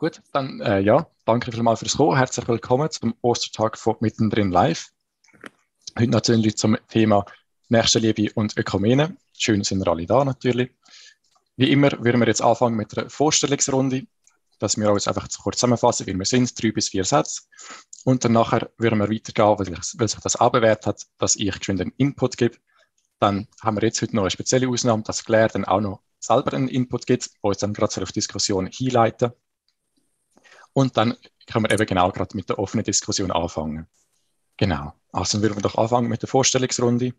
Gut, dann äh, ja, danke vielmals fürs Kommen. Herzlich willkommen zum Ostertag von Mittendrin Live. Heute natürlich zum Thema Nächstenliebe und Ökumene. Schön sind wir alle da natürlich. Wie immer würden wir jetzt anfangen mit einer Vorstellungsrunde, dass wir uns einfach kurz zusammenfassen, wie wir sind, drei bis vier Sätze. Und dann nachher würden wir weitergehen, weil, ich, weil sich das anbewährt hat, dass ich geschwind einen Input gebe. Dann haben wir jetzt heute noch eine spezielle Ausnahme, dass Claire dann auch noch selber einen Input gibt, wo uns dann gerade auf Diskussion hinleiten. Und dann können wir eben genau gerade mit der offenen Diskussion anfangen. Genau. Also dann würden wir doch anfangen mit der Vorstellungsrunde.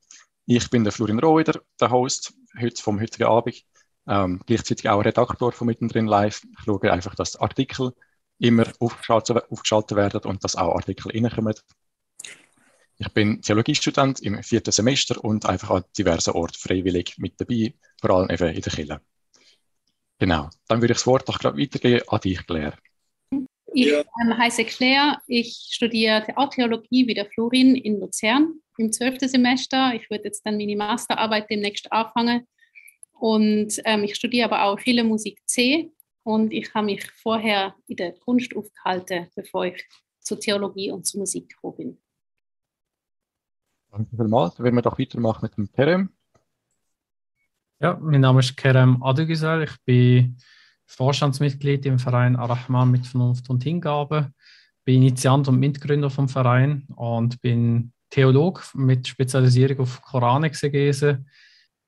Ich bin der Florin Rohwider, der Host heute vom heutigen Abend. Ähm, gleichzeitig auch Redaktor von Mittendrin Live. Ich schaue einfach, dass Artikel immer aufgeschaltet, aufgeschaltet werden und dass auch Artikel reinkommen. Ich bin Theologiestudent im vierten Semester und einfach an diversen Orten freiwillig mit dabei, vor allem eben in der Kirche. Genau. Dann würde ich das Wort doch gerade weitergeben an dich, Claire. Ich ähm, heiße Claire, ich studiere Theologie wie der Florin in Luzern im zwölften Semester. Ich würde jetzt dann meine Masterarbeit demnächst anfangen. Und ähm, ich studiere aber auch viele Musik C und ich habe mich vorher in der Kunst aufgehalten, bevor ich zur Theologie und zur Musik gekommen bin. Danke vielmals. Dann werden wir doch weitermachen mit dem Kerem. Ja, mein Name ist Kerem Adügisel. Ich bin Vorstandsmitglied im Verein Arachman mit Vernunft und Hingabe, bin Initiant und Mitgründer vom Verein und bin Theolog mit Spezialisierung auf Koranexegese.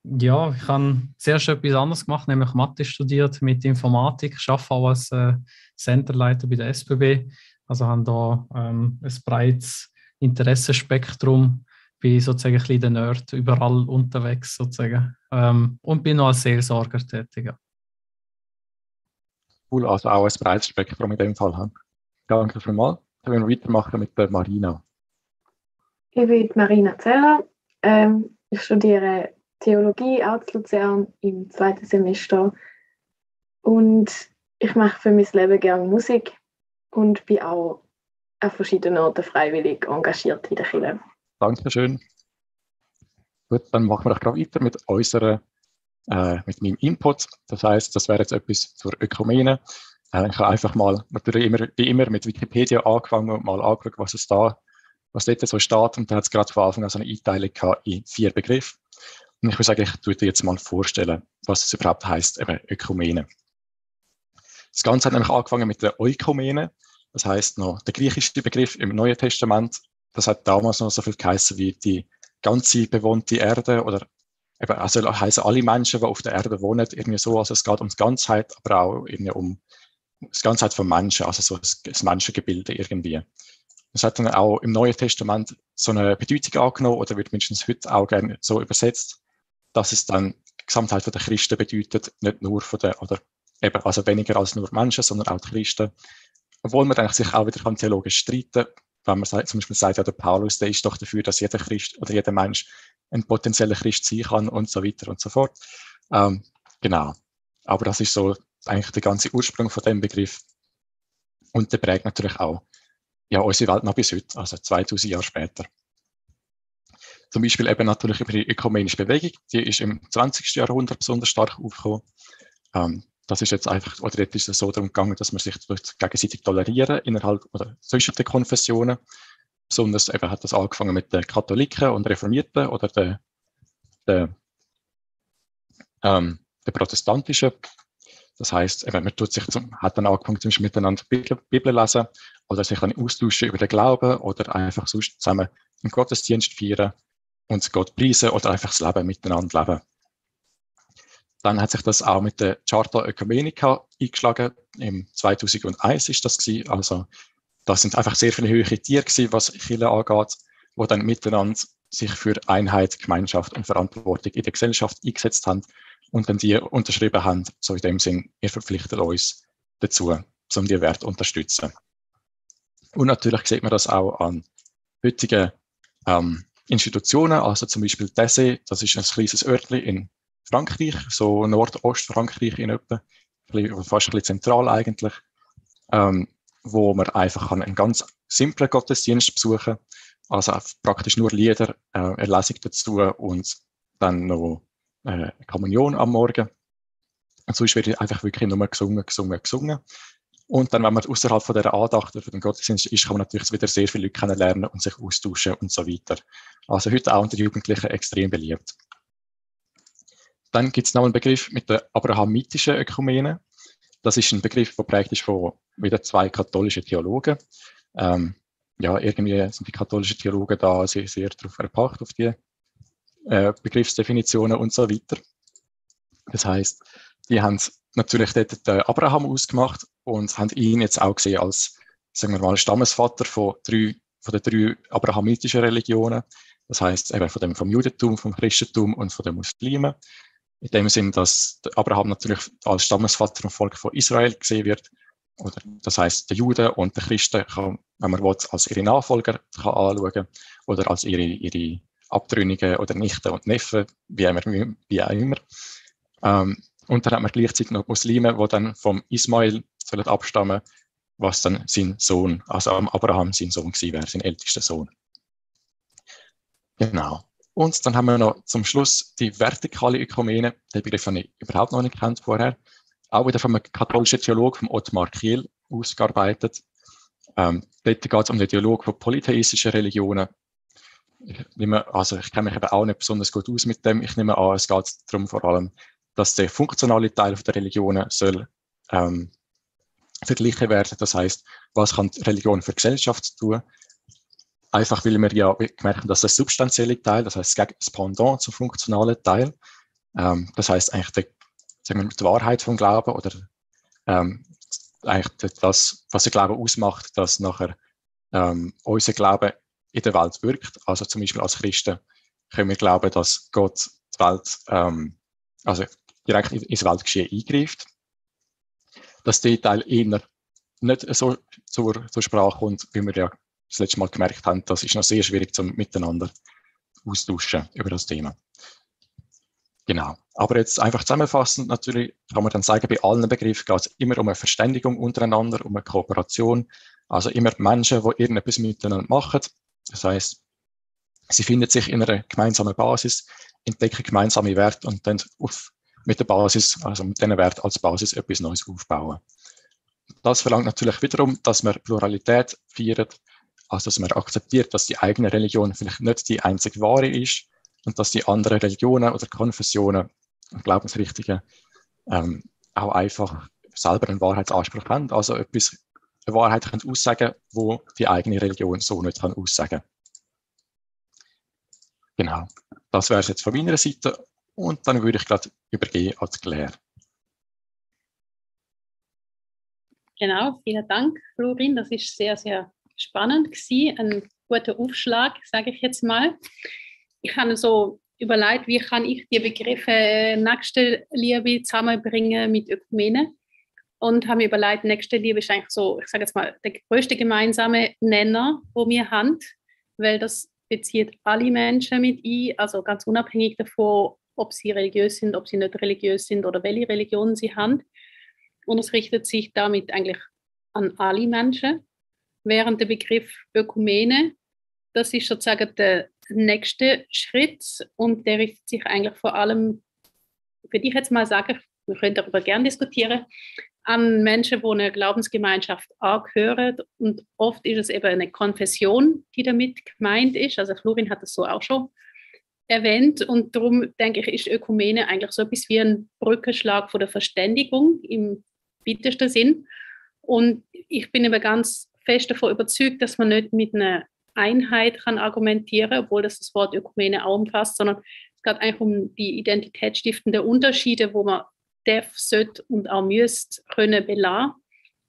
Ja, ich habe zuerst etwas anderes gemacht, nämlich Mathe studiert mit Informatik. Arbeite auch als äh, Centerleiter bei der SBB. Also habe da ähm, ein breites Interessenspektrum, bin sozusagen ein bisschen der Nerd, überall unterwegs sozusagen. Ähm, und bin noch als Seelsorger tätig. Ja cool, also auch ein breites Spektrum in dem Fall haben. Danke vielmals. Dann werden wir weitermachen mit der Marina. Ich bin Marina Zeller. Ähm, ich studiere Theologie in Luzern im zweiten Semester. Und ich mache für mein Leben gerne Musik und bin auch an verschiedenen Orten freiwillig engagiert in der Kirche. Dankeschön. Gut, dann machen wir doch gerade weiter mit unserer äh, mit meinem Input. Das heißt, das wäre jetzt etwas zur Ökumene. Äh, ich habe einfach mal, natürlich immer, wie immer mit Wikipedia angefangen und mal angeschaut, was es da, was dort so steht. Und da hat es gerade von Anfang an so eine Einteilung in vier Begriffe. Und ich würde sagen, ich tue dir jetzt mal vorstellen, was es überhaupt heißt, eben Ökumene. Das Ganze hat nämlich angefangen mit der Eukumene. Das heißt noch der griechische Begriff im Neuen Testament. Das hat damals noch so viel geheißen wie die ganze bewohnte Erde oder eben, also heißen alle Menschen, die auf der Erde wohnen, irgendwie so, also es geht um die Ganzheit, aber auch irgendwie um das Ganzheit von Menschen, also so das Menschengebilde irgendwie. Das hat dann auch im Neuen Testament so eine Bedeutung angenommen oder wird mindestens heute auch gerne so übersetzt, dass es dann die Gesamtheit der Christen bedeutet, nicht nur von der, oder eben, also weniger als nur Menschen, sondern auch die Christen. Obwohl man eigentlich sich auch wieder theologisch streiten wenn man zum Beispiel sagt, ja, der Paulus, der ist doch dafür, dass jeder Christ oder jeder Mensch ein potenzieller Christ sein kann und so weiter und so fort. Ähm, genau. Aber das ist so eigentlich der ganze Ursprung von dem Begriff. Und der prägt natürlich auch ja, unsere Welt noch bis heute, also 2000 Jahre später. Zum Beispiel eben natürlich über die ökumenische Bewegung, die ist im 20. Jahrhundert besonders stark aufgekommen. Ähm, das ist jetzt einfach, oder dort ist es so darum gegangen, dass man sich gegenseitig tolerieren innerhalb oder zwischen den Konfessionen. Besonders eben hat das angefangen mit den Katholiken und Reformierten oder den, den, ähm, den Protestantischen. Das heißt, man tut sich zum, hat dann angefangen, zum Beispiel miteinander Bibel, Bibel lesen oder sich austauschen über den Glauben oder einfach sonst zusammen einen Gottesdienst feiern und Gott preisen oder einfach das Leben miteinander leben. Dann hat sich das auch mit der Charta Ökumenica eingeschlagen. Im 2001 ist das gewesen. Also, das sind einfach sehr viele höhere Tiere gewesen, was Chile angeht, wo dann miteinander sich für Einheit, Gemeinschaft und Verantwortung in der Gesellschaft eingesetzt haben. Und wenn die unterschrieben haben, so in dem Sinn, ihr verpflichtet uns dazu, um die Werte zu unterstützen. Und natürlich sieht man das auch an heutigen ähm, Institutionen, also zum Beispiel DESE, das ist ein kleines Örtchen in Frankreich, so Nordostfrankreich in etwa, fast ein bisschen zentral eigentlich, ähm, wo man einfach einen ganz simplen Gottesdienst besuchen kann, also praktisch nur Lieder, äh, Erlesung dazu und dann noch äh, Kommunion am Morgen. Und sonst wird einfach wirklich nur gesungen, gesungen, gesungen. Und dann, wenn man außerhalb von der Andacht oder von dem Gottesdienst ist, kann man natürlich wieder sehr viele Leute kennenlernen und sich austauschen und so weiter. Also heute auch unter Jugendlichen extrem beliebt. Dann gibt es noch einen Begriff mit der abrahamitischen Ökumene. Das ist ein Begriff, der prägt ist von wieder zwei katholischen Theologen. Ähm, ja, irgendwie sind die katholischen Theologen da sehr, sehr darauf erpacht, auf die äh, Begriffsdefinitionen und so weiter. Das heißt, die haben natürlich dort den Abraham ausgemacht und haben ihn jetzt auch gesehen als, sagen wir mal, Stammesvater von, drei, von den drei abrahamitischen Religionen. Das heißt eben von dem, vom Judentum, vom Christentum und von den Muslimen. In dem Sinn, dass Abraham natürlich als Stammesvater vom Volk von Israel gesehen wird. Oder, das heißt, der Juden und der Christen kann, wenn man will, als ihre Nachfolger kann anschauen oder als ihre, ihre Abtrünnigen oder Nichten und Neffen, wie, immer, wie auch immer. Ähm, und dann hat man gleichzeitig noch Muslime, die dann vom Ismail sollen abstammen, was dann sein Sohn, also Abraham sein Sohn gewesen wäre, sein ältester Sohn. Genau. Und dann haben wir noch zum Schluss die vertikale Ökumene. Den Begriff habe ich überhaupt noch nicht kennt vorher. Auch wieder vom katholischen Theologen, vom Ottmar Kiel, ausgearbeitet. Ähm, dort geht es um den Dialog von polytheistischen Religionen. Ich, nehme, also ich kenne mich eben auch nicht besonders gut aus mit dem. Ich nehme an, es geht darum vor allem, dass der funktionale Teil der Religionen soll ähm, verglichen werden. Das heißt, was kann die Religion für Gesellschaft tun? Einfach weil wir ja gemerkt haben, dass der substanzielle Teil, das heißt das Pendant zum funktionalen Teil, ähm, das heißt eigentlich die, sagen wir, die Wahrheit vom Glauben oder ähm, eigentlich das, was der Glaube ausmacht, dass nachher ähm, unser Glaube in der Welt wirkt. Also zum Beispiel als Christen können wir glauben, dass Gott die Welt, ähm, also direkt ins Weltgeschehen eingreift. Dass der Teil eher nicht so zur, zur Sprache kommt, wie wir ja das letzte Mal gemerkt haben, das ist noch sehr schwierig zum Miteinander austauschen über das Thema. Genau. Aber jetzt einfach zusammenfassend natürlich kann man dann sagen, bei allen Begriffen geht es immer um eine Verständigung untereinander, um eine Kooperation. Also immer Menschen, die irgendetwas miteinander machen. Das heißt, sie finden sich in einer gemeinsamen Basis, entdecken gemeinsame Werte und dann auf mit der Basis, also mit diesen Wert als Basis etwas Neues aufbauen. Das verlangt natürlich wiederum, dass man Pluralität feiert, also dass man akzeptiert, dass die eigene Religion vielleicht nicht die einzige wahre ist und dass die anderen Religionen oder Konfessionen und Glaubensrichtungen ähm, auch einfach selber einen Wahrheitsanspruch haben, also etwas, eine Wahrheit können aussagen, wo die eigene Religion so nicht kann aussagen. Genau, das wäre es jetzt von meiner Seite und dann würde ich gerade übergehen an Claire. Genau, vielen Dank, Florin. Das ist sehr, sehr spannend gewesen. Ein guter Aufschlag, sage ich jetzt mal. Ich habe so überlegt, wie kann ich die Begriffe nächste Liebe zusammenbringen mit Ökumene und habe mir überlegt, nächste Liebe ist eigentlich so, ich sage jetzt mal, der größte gemeinsame Nenner, wo wir haben, weil das bezieht alle Menschen mit ein, also ganz unabhängig davon, ob sie religiös sind, ob sie nicht religiös sind oder welche Religion sie haben. Und es richtet sich damit eigentlich an alle Menschen. Während der Begriff Ökumene, das ist sozusagen der nächste Schritt und der richtet sich eigentlich vor allem, würde ich jetzt mal sagen, wir können darüber gerne diskutieren, an Menschen, die einer Glaubensgemeinschaft angehören. Und oft ist es eben eine Konfession, die damit gemeint ist. Also Florin hat das so auch schon erwähnt und darum denke ich, ist Ökumene eigentlich so etwas wie ein Brückenschlag von der Verständigung im weitesten Sinn. Und ich bin aber ganz fest davon überzeugt, dass man nicht mit einer Einheit kann argumentieren, obwohl das das Wort Ökumene auch umfasst, sondern es geht eigentlich um die identitätsstiftenden Unterschiede, wo man darf, sollte und auch müsste können belassen.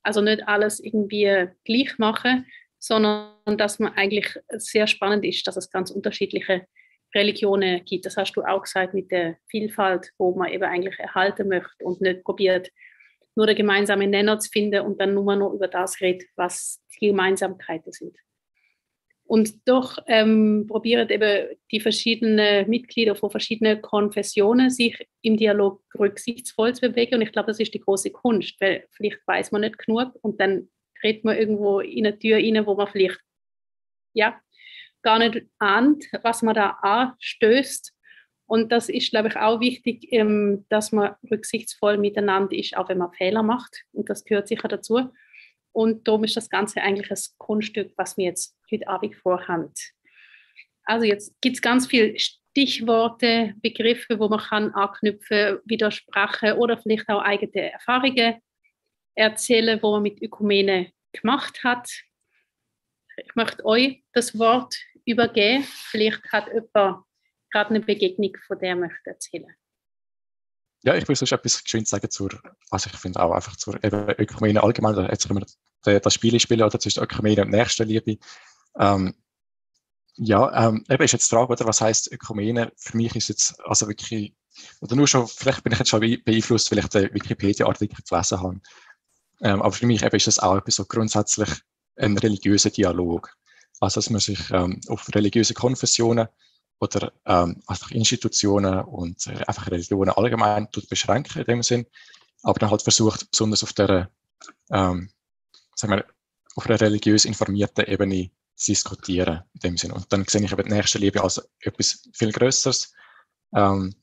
Also nicht alles irgendwie gleich machen, sondern dass man eigentlich sehr spannend ist, dass es ganz unterschiedliche Religionen gibt. Das hast du auch gesagt mit der Vielfalt, wo man eben eigentlich erhalten möchte und nicht probiert, nur der gemeinsame Nenner zu finden und dann nur noch über das redet, was die Gemeinsamkeiten sind. Und doch ähm, probieren eben die verschiedenen Mitglieder von verschiedenen Konfessionen sich im Dialog rücksichtsvoll zu bewegen. Und ich glaube, das ist die große Kunst, weil vielleicht weiß man nicht genug und dann redet man irgendwo in eine Tür rein, wo man vielleicht ja, gar nicht ahnt, was man da anstößt. Und das ist, glaube ich, auch wichtig, ähm, dass man rücksichtsvoll miteinander ist, auch wenn man Fehler macht. Und das gehört sicher dazu. Und darum ist das Ganze eigentlich ein Kunststück, was wir jetzt heute Abend vorhaben. Also jetzt gibt es ganz viele Stichworte, Begriffe, wo man kann anknüpfen, widersprechen oder vielleicht auch eigene Erfahrungen erzählen, wo man mit Ökumene gemacht hat. Ich möchte euch das Wort übergeben. Vielleicht hat jemand gerade eine Begegnung, von der möchte erzählen. Ja, ich will sonst etwas geschwind sagen zur, also ich finde auch einfach zur eben Ökumene allgemein, jetzt können wir das Spiel spielen oder zwischen Ökumene und Nächstenliebe. Ähm, ja, ähm, eben ist jetzt die Frage, oder, was heißt Ökumene? Für mich ist jetzt also wirklich, oder nur schon, vielleicht bin ich jetzt schon beeinflusst, weil ich den Wikipedia-Artikel gelesen habe. Ähm, aber für mich eben ist das auch etwas so grundsätzlich ein religiöser Dialog. Also, dass man sich ähm, auf religiöse Konfessionen oder ähm, einfach Institutionen und einfach Religionen allgemein beschränken in dem Sinn, aber dann halt versucht, besonders auf der, ähm, sagen wir, auf einer religiös informierten Ebene zu diskutieren in dem Sinn. Und dann sehe ich eben die nächste Liebe als etwas viel Größeres, ähm,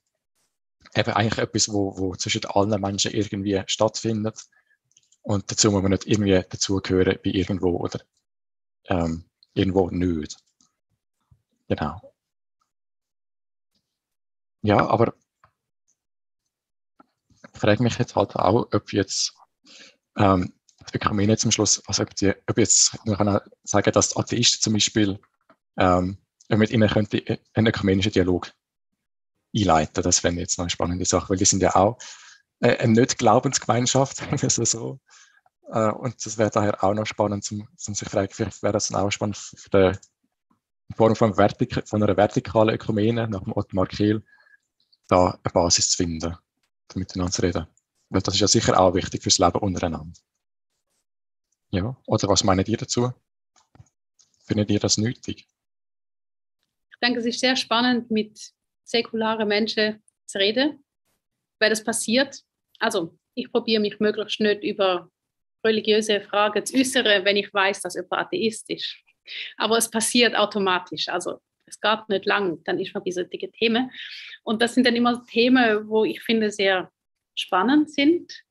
eben eigentlich etwas, wo, wo zwischen allen Menschen irgendwie stattfindet und dazu muss man nicht irgendwie dazugehören wie irgendwo oder ähm, irgendwo nicht. Genau. Ja, aber ich frage mich jetzt halt auch, ob jetzt ähm, die Ökumene zum Schluss, also ob, die, ob jetzt, man kann auch sagen, dass Atheisten zum Beispiel, ähm, mit ihnen könnte einen ökumenischen Dialog einleiten. Das wäre jetzt noch eine spannende Sache, weil die sind ja auch äh, eine Nicht-Glaubensgemeinschaft, also so. Äh, und das wäre daher auch noch spannend, zum, zum sich fragen, vielleicht wäre das dann auch spannend für die, Form von, Vertik von einer vertikalen Ökumene nach dem Ottmar Kehl, da eine Basis zu finden, miteinander zu reden. Weil das ist ja sicher auch wichtig fürs Leben untereinander. Ja, oder was meint ihr dazu? Findet ihr das nötig? Ich denke, es ist sehr spannend, mit säkularen Menschen zu reden, weil das passiert. Also, ich probiere mich möglichst nicht über religiöse Fragen zu äußern, wenn ich weiß, dass jemand Atheist ist. Aber es passiert automatisch. Also, es geht nicht lang, dann ist man bei solchen Themen. Und das sind dann immer Themen, wo ich finde, sehr spannend sind,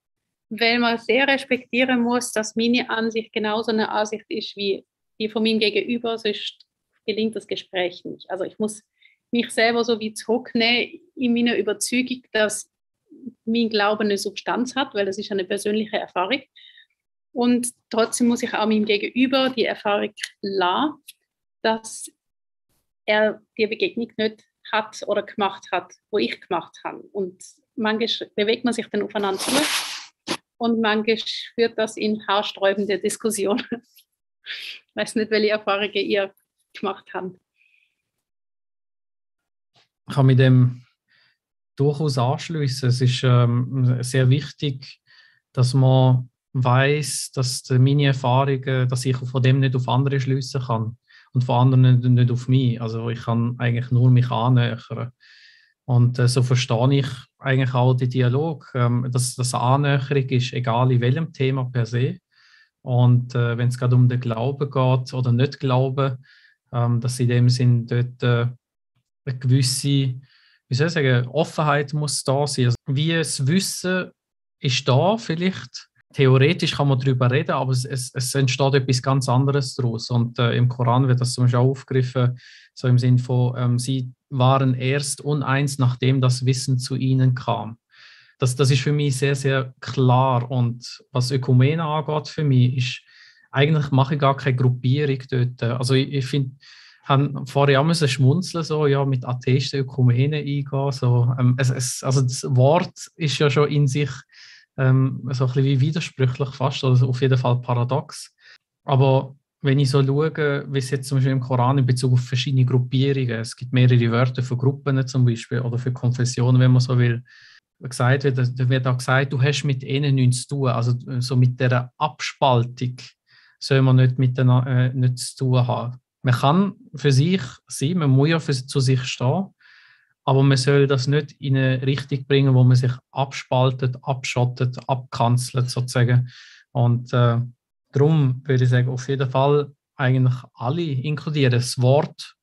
weil man sehr respektieren muss, dass meine Ansicht genauso eine Ansicht ist wie die von meinem Gegenüber, sonst gelingt das Gespräch nicht. Also ich muss mich selber so wie zurücknehmen in meiner Überzeugung, dass mein Glauben eine Substanz hat, weil das ist eine persönliche Erfahrung. Und trotzdem muss ich auch meinem Gegenüber die Erfahrung lassen, dass er die Begegnung nicht hat oder gemacht hat, wo ich gemacht habe. Und manchmal bewegt man sich dann aufeinander zu und manchmal führt das in haarsträubende Diskussionen. Ich weiß nicht, welche Erfahrungen ihr gemacht habt. Ich kann mit dem durchaus anschließen. Es ist ähm, sehr wichtig, dass man weiß, dass meine Erfahrungen, dass ich von dem nicht auf andere schließen kann und von anderen nicht auf mich. Also ich kann eigentlich nur mich annähern. Und äh, so verstehe ich eigentlich auch den Dialog, ähm, dass das Annäherung ist, egal in welchem Thema per se. Und äh, wenn es gerade um den Glauben geht oder nicht Glauben, ähm, dass in dem Sinn dort äh, eine gewisse, wie soll ich sagen, Offenheit muss da sein. Also, wie es Wissen ist da vielleicht, theoretisch kann man darüber reden, aber es, es, es entsteht etwas ganz anderes daraus. Und äh, im Koran wird das zum Beispiel auch aufgegriffen, so im Sinn von, ähm, sie waren erst uneins, nachdem das Wissen zu ihnen kam. Das, das ist für mich sehr, sehr klar. Und was Ökumene angeht für mich, ist, eigentlich mache ich gar keine Gruppierung dort. Also ich, ich finde, haben vorher auch müssen schmunzeln, so, ja, mit Atheisten Ökumene eingehen. So, ähm, es, es, also das Wort ist ja schon in sich ähm, so ein bisschen wie widersprüchlich fast, oder auf jeden Fall paradox. Aber wenn ich so schaue, wie es jetzt zum Beispiel im Koran in Bezug auf verschiedene Gruppierungen, es gibt mehrere Wörter für Gruppen zum Beispiel oder für Konfessionen, wenn man so will, gesagt wird, da wird auch gesagt, du hast mit ihnen nichts zu tun. Also so mit der Abspaltung soll man nicht, mit den, äh, nichts zu tun haben. Man kann für sich sein, man muss ja für, zu sich stehen, aber man soll das nicht in eine Richtung bringen, wo man sich abspaltet, abschottet, abkanzelt sozusagen. Und äh, darum würde ich sagen, auf jeden Fall eigentlich alle inkludieren. Das Wort,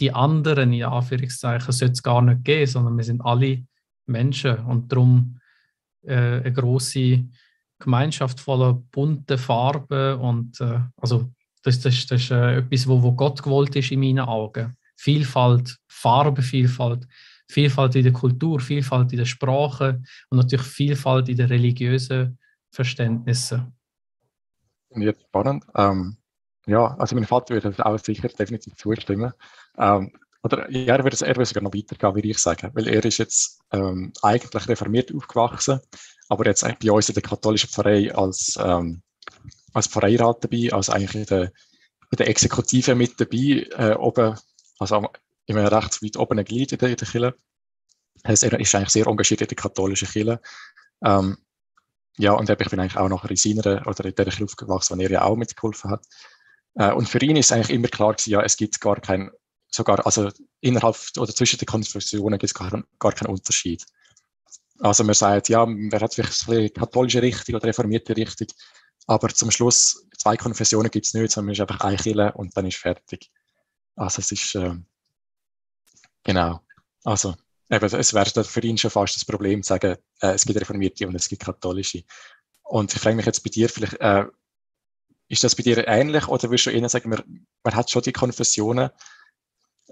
die anderen, in Anführungszeichen, sollte es gar nicht geben, sondern wir sind alle Menschen und darum äh, eine große Gemeinschaft voller bunter Farben und äh, also das, das, das ist äh, etwas, wo, wo Gott gewollt ist in meinen Augen. Vielfalt, Farbenvielfalt, Vielfalt in der Kultur, Vielfalt in der Sprache und natürlich Vielfalt in den religiösen Verständnissen. Jetzt spannend. Ähm, ja, also mein Vater würde auch sicher definitiv zustimmen. Ähm, oder ja, er würde, er sogar noch weitergehen, würde ich sagen, weil er ist jetzt ähm, eigentlich reformiert aufgewachsen, aber jetzt bei uns in der katholischen Pfarrei als, ähm, als Pfarreirat dabei, also eigentlich in der, in der Exekutive mit dabei, äh, oben, also immer recht weit oben ein Glied in der, in der Kirche. Er ist eigentlich sehr engagiert in der katholischen Kirche. Ähm, ja, und ich bin eigentlich auch nachher in seiner oder in der Kirche aufgewachsen, wo er ja auch mitgeholfen hat. Äh, und für ihn ist eigentlich immer klar gewesen, ja, es gibt gar kein, sogar, also innerhalb oder zwischen den Konfessionen gibt es gar, gar keinen Unterschied. Also man sagt, ja, wer hat vielleicht eine katholische Richtung oder reformierte Richtung, aber zum Schluss zwei Konfessionen gibt es nicht, sondern man ist einfach ein Kirche und dann ist fertig. Also es ist, äh, genau, also eben, es wäre für ihn schon fast das Problem zu sagen, äh, es gibt reformierte und es gibt katholische. Und ich frage mich jetzt bei dir vielleicht, äh, ist das bei dir ähnlich oder würdest du eher sagen, man, man hat schon die Konfessionen,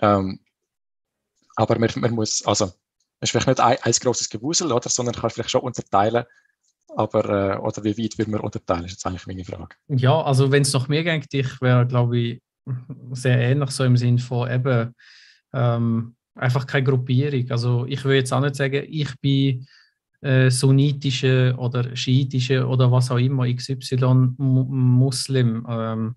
ähm, aber man, man, muss, also, es ist vielleicht nicht ein, ein grosses Gewusel, oder, sondern kann vielleicht schon unterteilen, aber, äh, oder wie weit würde man unterteilen, ist jetzt eigentlich meine Frage. Ja, also wenn es noch mehr geht, ich wäre, glaube ich, sehr ähnlich, so im Sinn von eben ähm, einfach keine Gruppierung. Also ich würde jetzt auch nicht sagen, ich bin äh, sunnitische oder schiitische oder was auch immer, XY Muslim, ähm,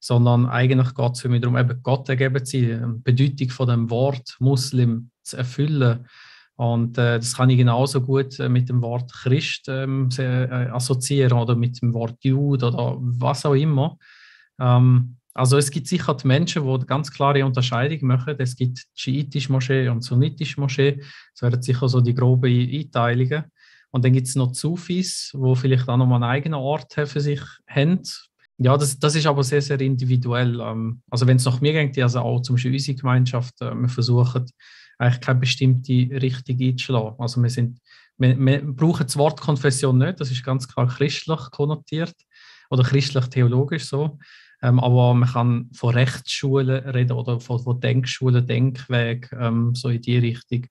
sondern eigentlich geht es für mich darum, eben Gott ergeben zu sein, die Bedeutung von dem Wort Muslim zu erfüllen. Und äh, das kann ich genauso gut äh, mit dem Wort Christ ähm, äh, assoziieren oder mit dem Wort Jude oder was auch immer. Ähm, also es gibt sicher die Menschen, die ganz klare Unterscheidung machen. Es gibt schiitische Moschee und sunnitische Moschee. Das wären sicher so die groben Einteilungen. Und dann gibt es noch Zufis, die vielleicht auch noch einen eigenen Ort für sich haben. Ja, das, das ist aber sehr, sehr individuell. Ähm, also wenn es nach mir geht, also auch zum Beispiel unsere Gemeinschaft, äh, wir versuchen eigentlich keine bestimmte Richtung einzuschlagen. Also wir, sind, wir, wir brauchen das Wort Konfession nicht, das ist ganz klar christlich konnotiert oder christlich-theologisch so. Ähm, aber man kann von Rechtsschulen reden oder von, von Denkschulen, Denkweg, ähm, so in die Richtung.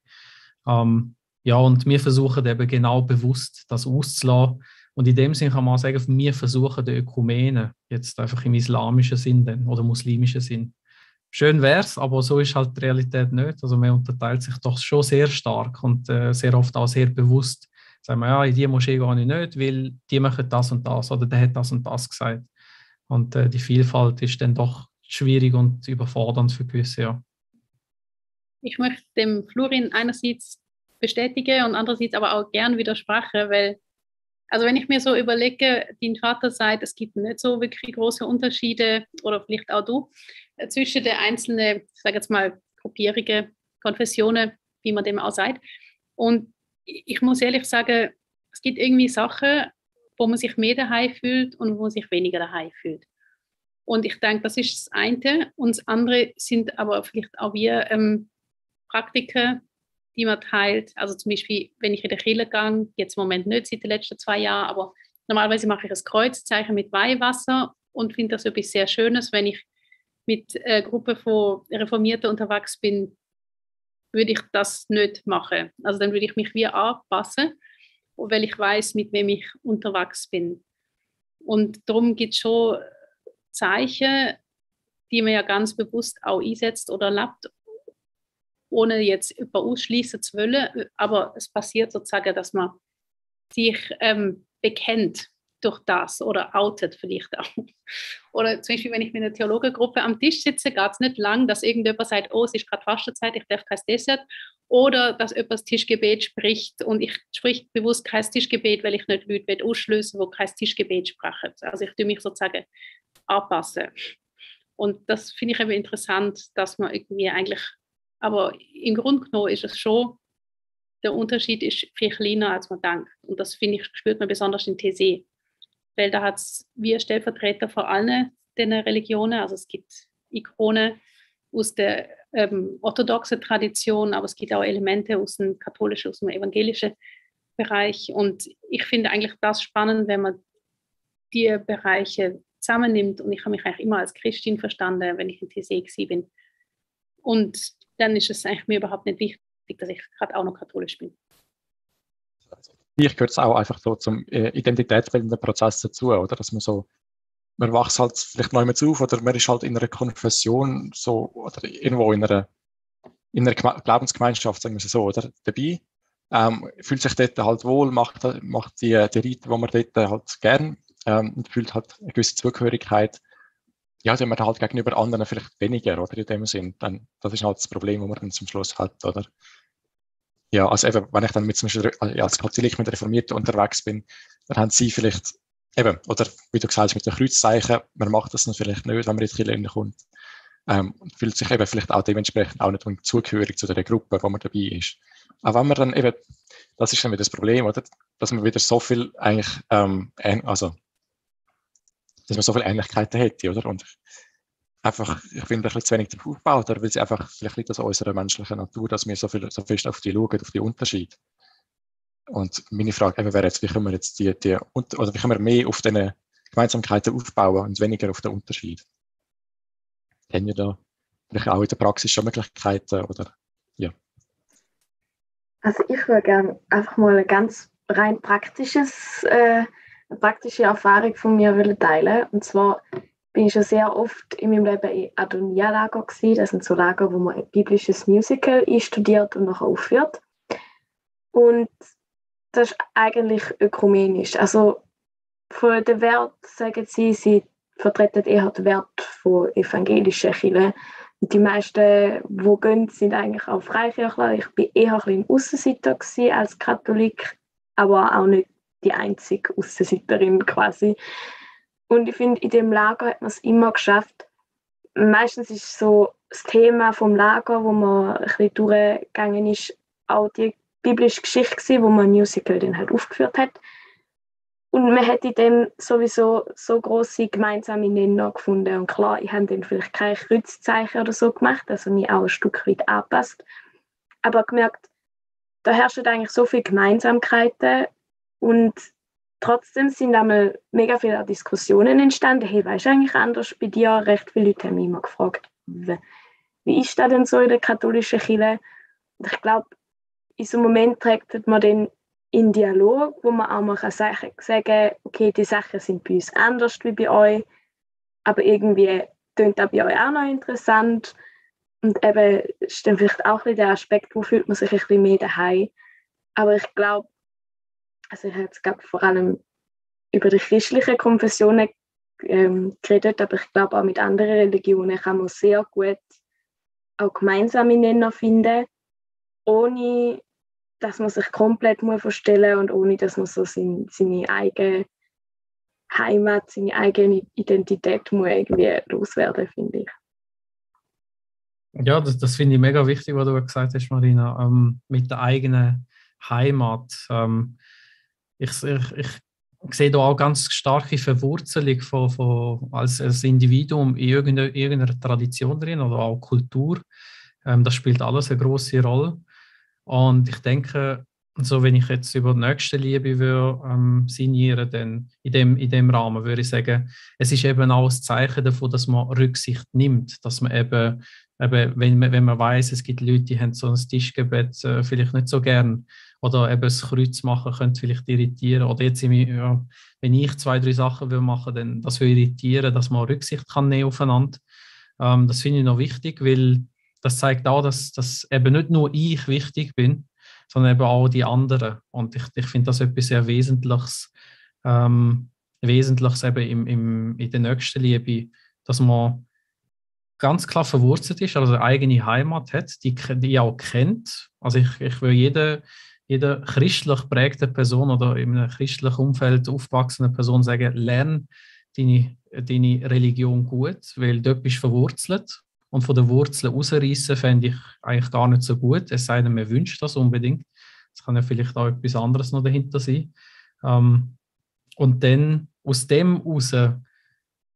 Ähm, ja, und wir versuchen eben genau bewusst das auszulassen. Und in dem Sinne kann man sagen, wir versuchen die Ökumene, jetzt einfach im islamischen Sinn dann, oder muslimischen Sinn. Schön wäre es, aber so ist halt die Realität nicht. Also man unterteilt sich doch schon sehr stark und äh, sehr oft auch sehr bewusst. Sagen wir, ja, in die Moschee gehe ich nicht, weil die machen das und das oder der hat das und das gesagt. Und äh, die Vielfalt ist dann doch schwierig und überfordernd für gewisse, ja. Ich möchte dem Florin einerseits bestätigen und andererseits aber auch gern widersprechen, weil, also wenn ich mir so überlege, dein Vater sagt, es gibt nicht so wirklich große Unterschiede oder vielleicht auch du, äh, zwischen den einzelnen, ich sage jetzt mal, Gruppierungen, Konfessionen, wie man dem auch sagt. Und ich muss ehrlich sagen, es gibt irgendwie Sachen, wo man sich mehr daheim fühlt und wo man sich weniger daheim fühlt. Und ich denke, das ist das eine. Und das andere sind aber vielleicht auch wir ähm, Praktiken, die man teilt. Also zum Beispiel, wenn ich in der Kirche gehe, jetzt im Moment nicht seit den letzten zwei Jahren, aber normalerweise mache ich ein Kreuzzeichen mit Weihwasser und finde das etwas sehr Schönes. Wenn ich mit einer Gruppe von Reformierten unterwegs bin, würde ich das nicht machen. Also dann würde ich mich wie anpassen weil ich weiß, mit wem ich unterwegs bin. Und darum gibt es schon Zeichen, die man ja ganz bewusst auch einsetzt oder lebt, ohne jetzt über ausschließen zu wollen. Aber es passiert sozusagen, dass man sich ähm, bekennt durch das oder outet vielleicht auch. Oder zum Beispiel, wenn ich mit einer Theologengruppe am Tisch sitze, geht es nicht lang, dass irgendjemand sagt, oh, es ist gerade Fastenzeit, ich darf kein Dessert. Oder dass jemand das Tischgebet spricht und ich spreche bewusst kein Tischgebet, weil ich nicht Leute ausschließen will, die kein Tischgebet sprechen. Also ich tue mich sozusagen anpassen. Und das finde ich eben interessant, dass man irgendwie eigentlich, aber im Grunde genommen ist es schon, der Unterschied ist viel kleiner, als man denkt. Und das finde ich, spürt man besonders in TC weil da hat es wir Stellvertreter vor allen den Religionen, also es gibt Ikonen aus der ähm, orthodoxen Tradition, aber es gibt auch Elemente aus dem katholischen, aus dem evangelischen Bereich. Und ich finde eigentlich das spannend, wenn man die Bereiche zusammennimmt. Und ich habe mich eigentlich immer als Christin verstanden, wenn ich in TC bin. Und dann ist es eigentlich mir überhaupt nicht wichtig, dass ich gerade auch noch katholisch bin. Ich gehört es auch einfach so zum äh, identitätsbildenden Prozess dazu, oder? Dass man so, man wächst halt vielleicht neu mit auf oder man ist halt in einer Konfession so oder irgendwo in einer, in einer Glaubensgemeinschaft, sagen wir so, oder? Dabei. Ähm, fühlt sich dort halt wohl, macht, macht die, die Riten, die man dort halt gern ähm, und fühlt halt eine gewisse Zugehörigkeit. Ja, die man halt gegenüber anderen vielleicht weniger, oder in dem Sinn. Dann, das ist halt das Problem, das man dann zum Schluss hat, oder? Ja, also eben, wenn ich dann mit zum Beispiel ja, als Katholik mit Reformierten unterwegs bin, dann haben sie vielleicht eben, oder wie du gesagt hast, mit den Kreuzzeichen, man macht das dann vielleicht nicht, wenn man in die Kirche kommt. Ähm, und fühlt sich eben vielleicht auch dementsprechend auch nicht zugehörig zu der Gruppe, wo man dabei ist. Aber wenn man dann eben, das ist dann wieder das Problem, oder? Dass man wieder so viel eigentlich, ähm, also dass man so viele Ähnlichkeiten hätte, oder? Und einfach, ich finde, ein bisschen zu wenig darauf aufgebaut, weil sie einfach, vielleicht liegt das an unserer menschlichen Natur, dass wir so, viel, so fest auf die schauen, auf die Unterschiede. Und meine Frage wäre jetzt, wie können wir jetzt die, die oder wie können wir mehr auf diese Gemeinsamkeiten aufbauen und weniger auf den Unterschied? Haben wir da vielleicht auch in der Praxis schon Möglichkeiten, oder? Ja. Also ich würde gerne einfach mal ein ganz rein praktisches äh, eine praktische Erfahrung von mir teilen Und zwar bin ich schon sehr oft in meinem Leben in Adonia-Lager gewesen. Das sind so Lager, wo man ein biblisches Musical einstudiert und nachher aufführt. Und das ist eigentlich ökumenisch. Also von den Wert sagen sie, sie vertreten eher den Wert von evangelischen Kirchen. Die meisten, die gehen, sind eigentlich auch Freikirchler. Ich war eher ein bisschen Aussenseiter als Katholik, aber auch nicht die einzige Aussenseiterin quasi. Und ich finde, in dem Lager hat man es immer geschafft. Meistens ist so das Thema vom Lager, wo man ein bisschen durchgegangen ist, auch die biblische Geschichte gewesen, wo man Musical dann halt aufgeführt hat. Und man hätte dann sowieso so große gemeinsame Nenner gefunden. Und klar, ich habe dann vielleicht kein Kreuzzeichen oder so gemacht, also mich auch ein Stück weit angepasst. Aber gemerkt, da herrschen eigentlich so viele Gemeinsamkeiten und trotzdem sind einmal mega viele Diskussionen entstanden. Hey, weißt du eigentlich anders bei dir? Recht viele Leute haben mich immer gefragt, wie ist das denn so in der katholischen Kirche? Und ich glaube, in so einem Moment trägt man dann in Dialog, wo man auch mal sagen kann, okay, die Sachen sind bei uns anders wie bei euch, aber irgendwie klingt das bei euch auch noch interessant. Und eben ist dann vielleicht auch der Aspekt, wo fühlt man sich ein bisschen mehr daheim. Aber ich glaube, also ich habe jetzt vor allem über die christlichen Konfessionen ähm, geredet, aber ich glaube auch mit anderen Religionen kann man sehr gut auch gemeinsame Nenner finden, ohne dass man sich komplett muss verstellen und ohne dass man so sein, seine eigene Heimat, seine eigene Identität muss irgendwie loswerden, finde ich. Ja, das, das finde ich mega wichtig, was du gesagt hast, Marina, ähm, mit der eigenen Heimat. Ähm, ich, ich, ich sehe da auch ganz starke Verwurzelung von, von, als, als Individuum in irgendeiner, irgendeiner Tradition drin oder auch Kultur. Ähm, das spielt alles eine große Rolle. Und ich denke, so wenn ich jetzt über die nächste Liebe würde, ähm, signieren, dann in dem, in dem Rahmen würde ich sagen, es ist eben auch ein Zeichen davon, dass man Rücksicht nimmt, dass man eben, eben wenn, man, wenn man weiß, es gibt Leute, die haben so ein Tischgebet äh, vielleicht nicht so gern oder eben das Kreuz machen könnte vielleicht irritieren. Oder jetzt, ja, wenn ich zwei, drei Sachen will machen dann das will irritieren, dass man Rücksicht kann nehmen aufeinander. Ähm, das finde ich noch wichtig, weil das zeigt auch, dass, dass eben nicht nur ich wichtig bin, sondern eben auch die anderen. Und ich, ich finde das etwas sehr Wesentliches, ähm, Wesentliches eben im, im, in der nächsten Liebe, dass man ganz klar verwurzelt ist, also eine eigene Heimat hat, die, die auch kennt. Also ich, ich will jeden jeder christlich prägte Person oder in einem christlichen Umfeld aufgewachsene Person sagen, lerne deine, deine Religion gut, weil dort bist du verwurzelt. Und von den Wurzeln rausreißen fände ich eigentlich gar nicht so gut, es sei denn, man wünscht das unbedingt. Es kann ja vielleicht auch etwas anderes noch dahinter sein. Ähm, und dann aus dem heraus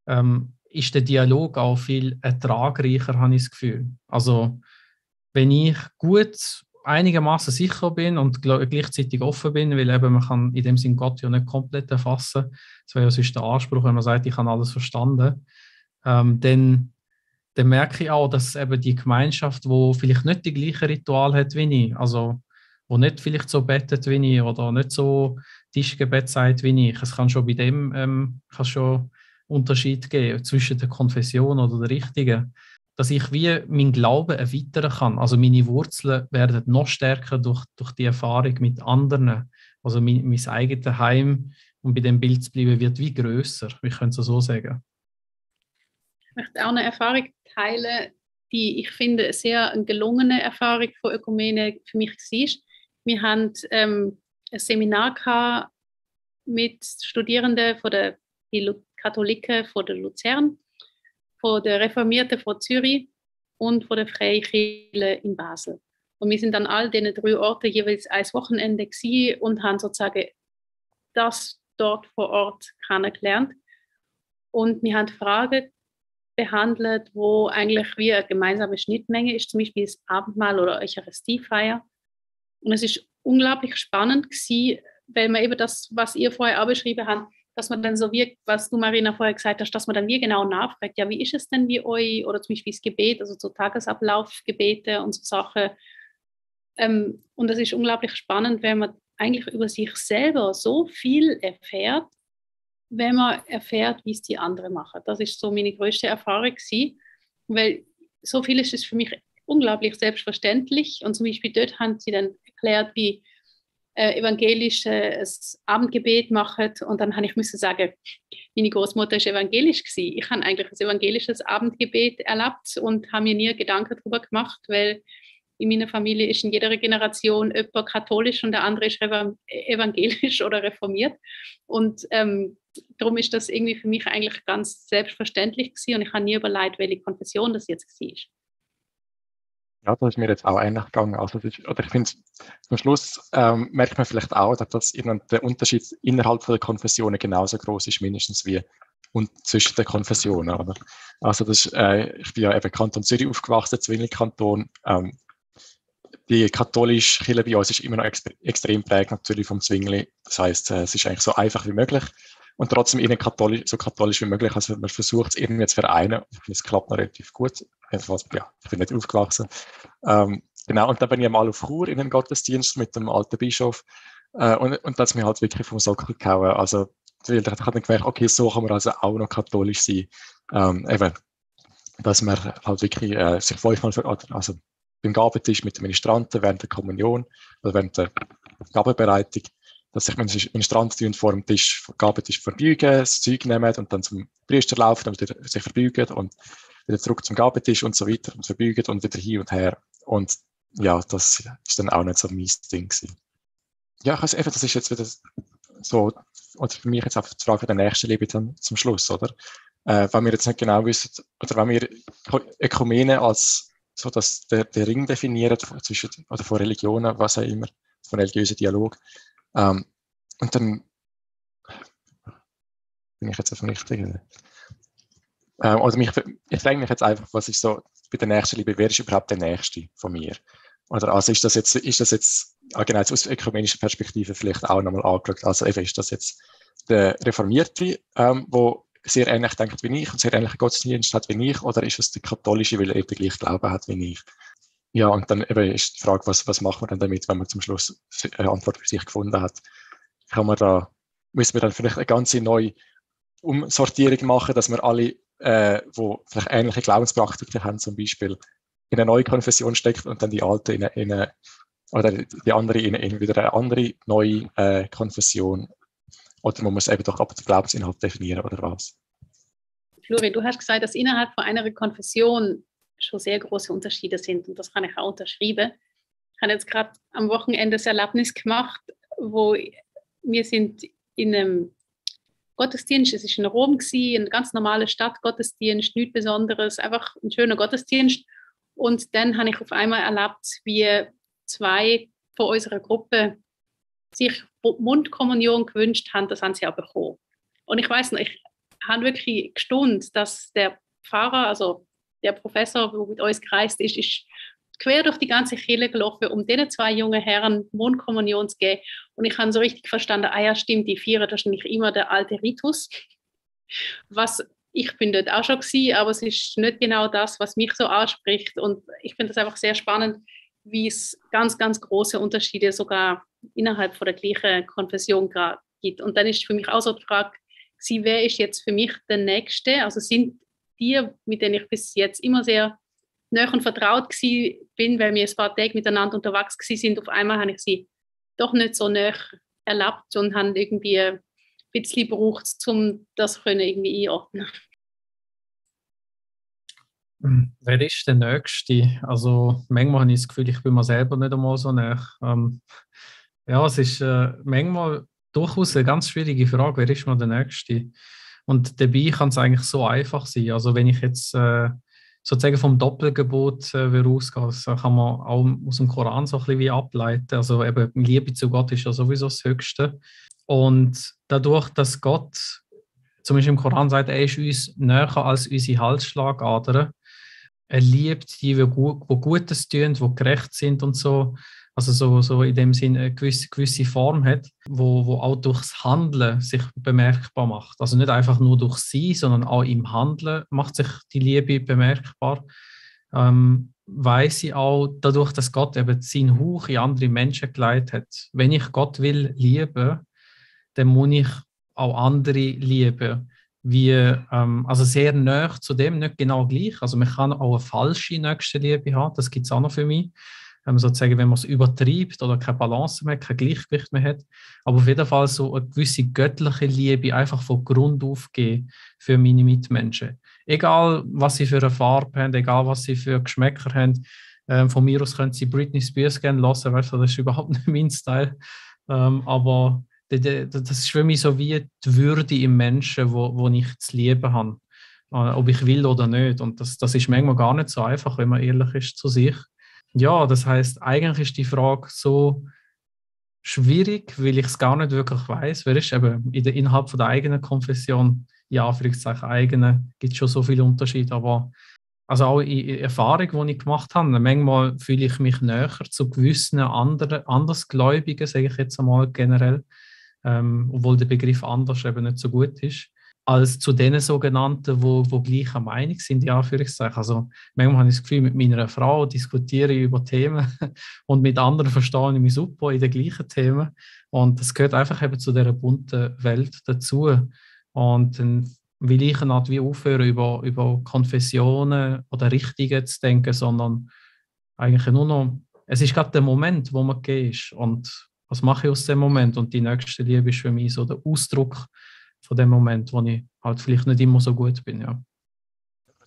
ähm, ist der Dialog auch viel ertragreicher, habe ich das Gefühl. Also, wenn ich gut einigermaßen sicher bin und gleichzeitig offen bin, weil eben man kann in dem Sinn Gott ja nicht komplett erfassen. Das wäre ja sonst der Anspruch, wenn man sagt, ich habe alles verstanden. Ähm, dann, dann merke ich auch, dass eben die Gemeinschaft, wo vielleicht nicht die gleiche Ritual hat wie ich, also wo nicht vielleicht so bettet wie ich oder nicht so Tischgebet sagt wie ich, es kann schon bei dem ähm, kann schon Unterschied geben zwischen der Konfession oder der richtigen dass ich wie mein Glauben erweitern kann. Also meine Wurzeln werden noch stärker durch, durch die Erfahrung mit anderen. Also mein, mein eigenes Heim, um bei dem Bild zu bleiben, wird wie größer. Ich könnte es so sagen. Ich möchte auch eine Erfahrung teilen, die ich finde eine sehr gelungene Erfahrung von Ökumene für mich war. Wir haben ähm, ein Seminar gehabt mit Studierenden von der Katholiken von der Luzern von der Reformierten von Zürich und von der Freikirche in Basel. Und wir sind an all diesen drei Orten jeweils ein Wochenende und haben sozusagen das dort vor Ort kennengelernt. Und wir haben Fragen behandelt, wo eigentlich wie eine gemeinsame Schnittmenge ist, zum Beispiel das Abendmahl oder Eucharistiefeier. Und es ist unglaublich spannend gewesen, weil man eben das, was ihr vorher auch beschrieben habt, dass man dann so wie, was du Marina vorher gesagt hast, dass man dann wie genau nachfragt, ja, wie ist es denn wie euch oder zum Beispiel das Gebet, also so Tagesablaufgebete und so Sachen. Ähm, und es ist unglaublich spannend, wenn man eigentlich über sich selber so viel erfährt, wenn man erfährt, wie es die anderen machen. Das ist so meine größte Erfahrung gewesen, weil so viel ist es für mich unglaublich selbstverständlich und zum Beispiel dort haben sie dann erklärt, wie äh, evangelisches Abendgebet machen und dann habe ich müssen sagen, meine Großmutter ist evangelisch gewesen. Ich habe eigentlich ein evangelisches Abendgebet erlebt und habe mir nie Gedanken darüber gemacht, weil in meiner Familie ist in jeder Generation jemand katholisch und der andere ist evangelisch oder reformiert. Und ähm, darum ist das irgendwie für mich eigentlich ganz selbstverständlich gewesen und ich habe nie überlegt, welche Konfession das jetzt war. Ja, das ist mir jetzt auch ähnlich gegangen. Also ist, oder ich finde, zum Schluss ähm, merkt man vielleicht auch, dass das der Unterschied innerhalb der Konfessionen genauso groß ist, mindestens wie und zwischen den Konfessionen. Oder? Also das ist, äh, ich bin ja eben Kanton Zürich aufgewachsen, Zwingli-Kanton. Ähm, die katholische Kirche bei uns ist immer noch ex extrem prägt natürlich vom Zwingli. Das heißt, äh, es ist eigentlich so einfach wie möglich und trotzdem katholisch, so katholisch wie möglich. Also man versucht es irgendwie zu vereinen. Es klappt noch relativ gut. Jedenfalls, ja, ich bin nicht aufgewachsen. Ähm, genau, und dann bin ich mal auf Chur in den Gottesdienst mit dem alten Bischof. Äh, und, und das hat mich halt wirklich vom Sockel gehauen. Also, ich habe dann gemerkt, okay, so kann man also auch noch katholisch sein. Ähm, eben, dass man halt wirklich äh, sich fünfmal, für, also beim Gabentisch mit den Ministranten während der Kommunion oder während der Gabenbereitung dass sich Ministranten vor dem Tisch, Gabentisch verbeugen, das Zeug nehmen und dann zum Priester laufen und wieder sich verbeugen und wieder zurück zum Gabentisch und so weiter und verbeugen und wieder hin und her. Und ja, das ist dann auch nicht so mein Ding gewesen. Ja, also einfach, das ist jetzt wieder so, oder für mich jetzt einfach die Frage der nächsten Liebe dann zum Schluss, oder? Äh, weil wir jetzt nicht genau wissen, oder wenn wir Ökumene als so dass der, der Ring definieren zwischen, oder von Religionen, was auch immer, von religiösen Dialog, ähm, und dann bin ich jetzt auf dem richtigen. Ähm, oder mich, ich frage mich jetzt einfach, was ist so bei der nächsten Liebe, wer ist überhaupt der Nächste von mir? Oder also ist das jetzt, ist das jetzt, ah, genau, aus ökumenischer Perspektive vielleicht auch nochmal angeschaut, also eben ist das jetzt der Reformierte, ähm, sehr ähnlich denkt wie ich und sehr ähnlichen Gottesdienst hat wie ich, oder ist es der katholische, weil er eben gleich Glauben hat wie ich? Ja, und dann eben ist die Frage, was, was macht man dann damit, wenn man zum Schluss eine Antwort für sich gefunden hat? Kann man da, müssen wir dann vielleicht eine ganze neue Umsortierung machen, dass wir alle, äh, wo vielleicht ähnliche Glaubenspraktiken haben, zum Beispiel, in eine neue Konfession steckt und dann die alte in eine, in eine oder die andere in, in wieder eine andere neue äh, Konfession? Oder muss man es eben doch ab dem Glaubensinhalt definieren oder was? Flori, du hast gesagt, dass innerhalb von einer Konfession schon sehr große Unterschiede sind und das kann ich auch unterschreiben. Ich habe jetzt gerade am Wochenende das Erlebnis gemacht, wo wir sind in einem Gottesdienst, es ist in Rom gewesen, ein ganz normaler Stadtgottesdienst, nichts Besonderes, einfach ein schöner Gottesdienst. Und dann habe ich auf einmal erlebt, wie zwei von unserer Gruppe sich Mundkommunion gewünscht haben, das haben sie auch bekommen. Und ich weiß noch, ich habe wirklich gestaunt, dass der Pfarrer, also der Professor, der mit uns gereist ist, ist quer durch die ganze Kirche gelaufen, um diesen zwei jungen Herren Mondkommunion zu geben. Und ich habe so richtig verstanden, ah ja, stimmt, die feiern wahrscheinlich immer der alte Ritus. Was ich bin dort auch schon gewesen, aber es ist nicht genau das, was mich so anspricht. Und ich finde das einfach sehr spannend, wie es ganz, ganz große Unterschiede sogar innerhalb von der gleichen Konfession gibt. Und dann ist für mich auch so die Frage, wer ist jetzt für mich der Nächste? Also sind die, mit denen ich bis jetzt immer sehr nah und vertraut bin, weil wir ein paar Tage miteinander unterwegs sind, auf einmal habe ich sie doch nicht so nah erlebt und habe irgendwie ein bisschen gebraucht, um das können irgendwie einordnen hm, Wer ist der Nächste? Also manchmal habe ich das Gefühl, ich bin mir selber nicht einmal so nah. Ähm, ja, es ist äh, manchmal durchaus eine ganz schwierige Frage, wer ist mal der Nächste? Und dabei kann es eigentlich so einfach sein. Also wenn ich jetzt äh, sozusagen vom Doppelgebot äh, ausgehe, das kann man auch aus dem Koran so ein bisschen wie ableiten. Also eben Liebe zu Gott ist ja sowieso das Höchste. Und dadurch, dass Gott zum Beispiel im Koran sagt, er ist uns näher als unsere Halsschlagadern, er liebt die, die Gutes tun, die gerecht sind und so, also so, so in dem Sinne eine gewisse, gewisse Form hat, wo, wo auch durchs Handeln sich bemerkbar macht. Also nicht einfach nur durch sie, sondern auch im Handeln macht sich die Liebe bemerkbar. Ähm, weiß ich auch dadurch, dass Gott eben seinen Hauch in andere Menschen geleitet hat. Wenn ich Gott will lieben, dann muss ich auch andere lieben. Wie, ähm, also sehr nah zu dem, nicht genau gleich. Also man kann auch eine falsche Nächstenliebe haben, das gibt es auch noch für mich ähm, sozusagen, wenn man es übertreibt oder keine Balance mehr, kein Gleichgewicht mehr hat. Aber auf jeden Fall so eine gewisse göttliche Liebe einfach von Grund auf geben für meine Mitmenschen. Egal, was sie für eine Farbe haben, egal, was sie für Geschmäcker haben. Ähm, von mir aus können sie Britney Spears gerne lassen, weißt das ist überhaupt nicht mein Style. Ähm, aber das ist für mich so wie die Würde im Menschen, wo, wo ich zu lieben habe, äh, ob ich will oder nicht. Und das, das ist manchmal gar nicht so einfach, wenn man ehrlich ist zu sich. Ja, das heißt, eigentlich ist die Frage so schwierig, weil ich es gar nicht wirklich weiß. Wer ist eben in der, innerhalb von der eigenen Konfession, ja, Anführungszeichen eigene, gibt es schon so viele Unterschiede, aber also auch in Erfahrung, die ich gemacht habe, manchmal fühle ich mich näher zu gewissen anderen, Andersgläubigen, sage ich jetzt einmal generell, ähm, obwohl der Begriff anders eben nicht so gut ist als zu den sogenannten, wo, wo gleicher Meinung sind, ja, Anführungszeichen. Also manchmal habe ich das Gefühl, mit meiner Frau diskutiere ich über Themen und mit anderen verstehe ich mich super in den gleichen Themen. Und das gehört einfach eben zu dieser bunten Welt dazu. Und dann will ich eine Art wie aufhören, über, über Konfessionen oder Richtungen zu denken, sondern eigentlich nur noch, es ist gerade der Moment, wo man geht. Und was mache ich aus dem Moment? Und die nächste Liebe ist für mich so der Ausdruck von dem Moment, wo ich halt vielleicht nicht immer so gut bin. Ja.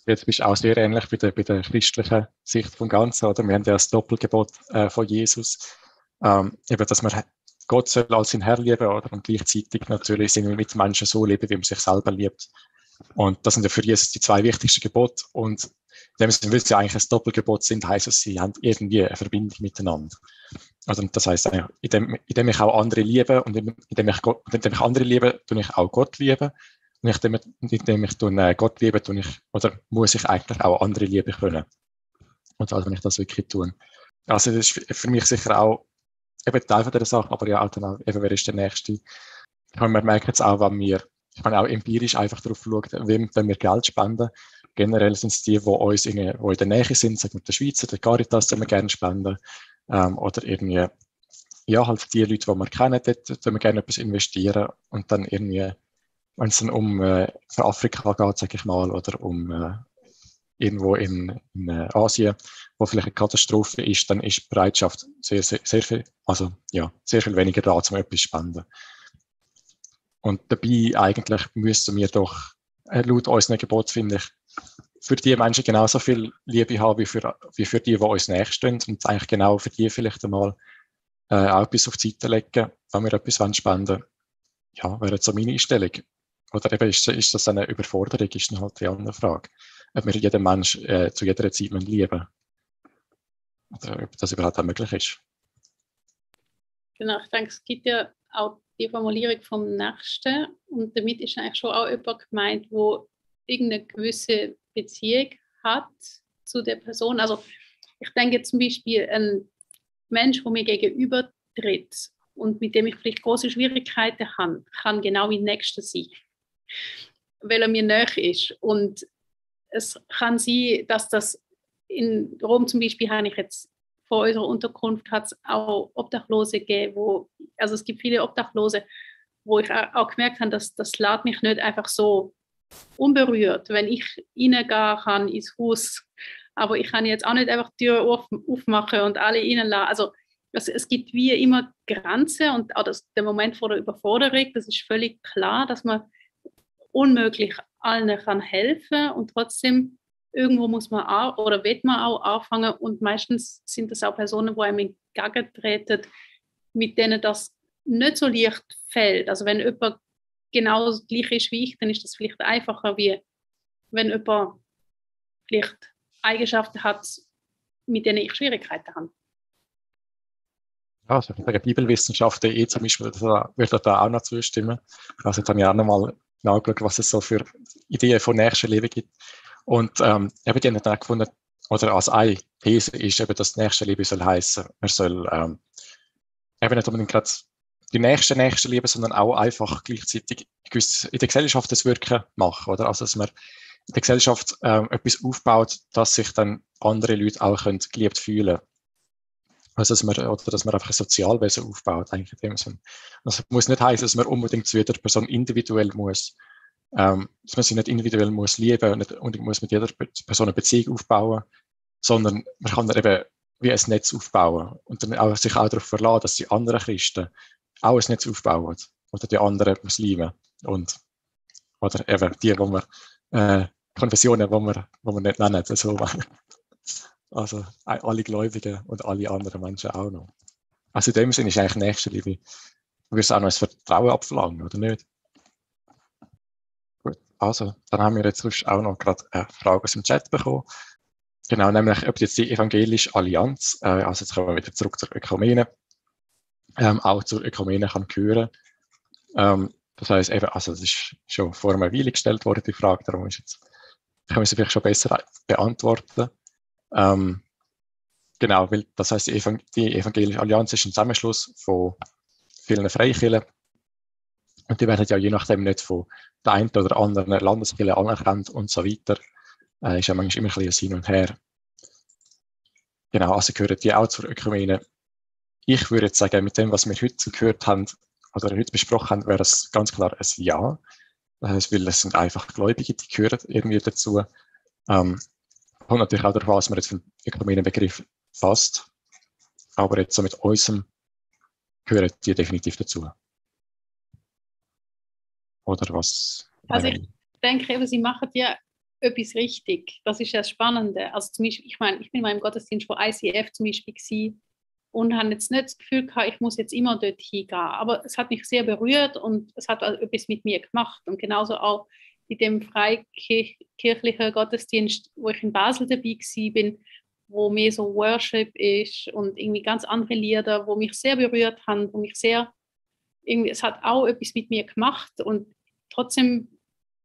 Jetzt bist du auch sehr ähnlich bei der, bei der christlichen Sicht vom Ganzen, oder? Wir haben ja das Doppelgebot äh, von Jesus, ähm, eben, dass man Gott soll als sein Herr lieben, oder? Und gleichzeitig natürlich mit Menschen so leben, wie man sich selber liebt. Und das sind ja für Jesus die zwei wichtigsten Gebote. Und in dem Sinne, weil sie eigentlich ein Doppelgebot sind, heißt es, sie haben irgendwie eine Verbindung miteinander. Also das heißt, indem, indem ich auch andere liebe und indem ich, Gott, indem ich andere liebe, tue ich auch Gott lieben. Und indem, indem ich äh, Gott liebe, tue ich, oder muss ich eigentlich auch andere lieben können. Und also wenn ich das wirklich tue. Also das ist für mich sicher auch eben Teil von dieser Sache, aber ja auch dann eben, wer ist der Nächste. Ich meine, man merkt jetzt auch, wenn wir, ich meine auch empirisch einfach darauf schauen, wem, wenn wir Geld spenden, generell sind es die, die uns in, der Nähe sind, sagen wir der Schweizer, der Caritas, die wir gerne spenden ähm, oder irgendwie, ja, halt die Leute, die wir kennen, dort, dort wir gerne etwas investieren und dann irgendwie, wenn es dann um äh, für Afrika geht, sage ich mal, oder um äh, irgendwo in, in äh, Asien, wo vielleicht eine Katastrophe ist, dann ist die Bereitschaft sehr, sehr, sehr viel, also ja, sehr viel weniger da, um etwas zu spenden. Und dabei eigentlich müssten wir doch, laut unseren Gebot, finde ich, für die Menschen genauso viel Liebe haben wie für, wie für die, die uns nächstehen und eigentlich genau für die vielleicht einmal äh, auch etwas auf die Seite legen, wenn wir etwas spenden wollen. Ja, wäre so meine Einstellung. Oder eben ist, ist das eine Überforderung, ist dann halt die andere Frage. Ob wir jeden Mensch äh, zu jeder Zeit lieben Oder ob das überhaupt auch möglich ist. Genau, ich denke, es gibt ja auch die Formulierung vom Nächsten und damit ist eigentlich schon auch jemand gemeint, wo irgendeine gewisse Beziehung hat zu der Person. Also ich denke zum Beispiel, ein Mensch, der mir gegenüber tritt und mit dem ich vielleicht große Schwierigkeiten habe, kann genau mein Nächster sein, weil er mir näher ist. Und es kann sein, dass das in Rom zum Beispiel habe ich jetzt vor unserer Unterkunft hat es auch Obdachlose gegeben, wo, also es gibt viele Obdachlose, wo ich auch gemerkt habe, dass das lädt mich nicht einfach so unberührt, wenn ich reingehen kann ins Haus. Aber ich kann jetzt auch nicht einfach die Tür auf, aufmachen und alle reinlassen. Also es, es gibt wie immer Grenzen und auch das, der Moment vor der Überforderung, das ist völlig klar, dass man unmöglich allen kann helfen und trotzdem irgendwo muss man auch oder wird man auch anfangen und meistens sind das auch Personen, die einem entgegentreten, mit denen das nicht so leicht fällt. Also wenn jemand genau gleich ist wie ich, dann ist das vielleicht einfacher, wie wenn jemand vielleicht Eigenschaften hat, mit denen ich Schwierigkeiten habe. Ja, also ich sage, Bibelwissenschaften.de zum Beispiel würde da auch noch zustimmen. Also habe ich auch noch mal nachgeschaut, was es so für Ideen von Nächstenleben gibt. Und ähm, eben die haben dann gefunden, oder als eine These ist eben, dass das nächste Liebe soll heißen, man soll ähm, eben nicht unbedingt gerade die nächste nächste Liebe, sondern auch einfach gleichzeitig in der Gesellschaft das Wirken machen, oder? Also, dass man in der Gesellschaft ähm, etwas aufbaut, dass sich dann andere Leute auch können geliebt fühlen also, dass man, oder dass man einfach ein Sozialwesen aufbaut, eigentlich in dem Sinn. Das muss nicht heißen, dass man unbedingt zu jeder Person individuell muss ähm, dass man sie nicht individuell muss lieben und nicht unbedingt muss mit jeder Person eine Beziehung aufbauen, sondern man kann dann eben wie ein Netz aufbauen und dann auch sich auch darauf verlassen, dass die anderen Christen auch ein Netz aufbauen oder die anderen Muslime und oder eben die, wo man äh, Konfessionen, wo man, wo man nicht nennen, also, also alle Gläubigen und alle anderen Menschen auch noch. Also in dem Sinne ist eigentlich Nächstenliebe, du wirst auch noch ein Vertrauen abverlangen, oder nicht? Also, dann haben wir jetzt auch noch gerade eine Frage aus dem Chat bekommen. Genau, nämlich, ob jetzt die Evangelische Allianz, äh, also jetzt kommen wir wieder zurück zur Ökumene, ähm, auch zur Ökumene kann gehören. Ähm, das heißt eben, also das ist schon vor einer Weile gestellt worden, die Frage, darum ist jetzt, können wir sie vielleicht schon besser beantworten. Ähm, genau, weil das heißt, die, Evangel die Evangelische Allianz ist ein Zusammenschluss von vielen Freikirchen und die werden ja je nachdem nicht von der einen oder anderen Landeskirche anerkannt und so weiter. Äh, ist ja manchmal immer ein bisschen hin und her. Genau, also gehören die auch zur Ökumene. Ich würde jetzt sagen, mit dem, was wir heute gehört haben, oder heute besprochen haben, wäre es ganz klar ein Ja. Heißt, weil es sind einfach Gläubige, die gehören irgendwie dazu. Ähm, und natürlich auch darauf, was man jetzt für den Ökumenenbegriff fasst. Aber jetzt so mit unserem gehören die definitiv dazu. Oder was? Also ich denke eben, sie machen ja etwas richtig. Das ist ja das Spannende. Also zum Beispiel, ich meine, ich bin mal im Gottesdienst von ICF zum Beispiel gewesen und habe jetzt nicht das Gefühl gehabt, ich muss jetzt immer dort hingehen. Aber es hat mich sehr berührt und es hat also etwas mit mir gemacht. Und genauso auch in dem freikirchlichen Gottesdienst, wo ich in Basel dabei war, bin, wo mehr so Worship ist und irgendwie ganz andere Lieder, wo mich sehr berührt haben, wo mich sehr irgendwie, es hat auch etwas mit mir gemacht und trotzdem,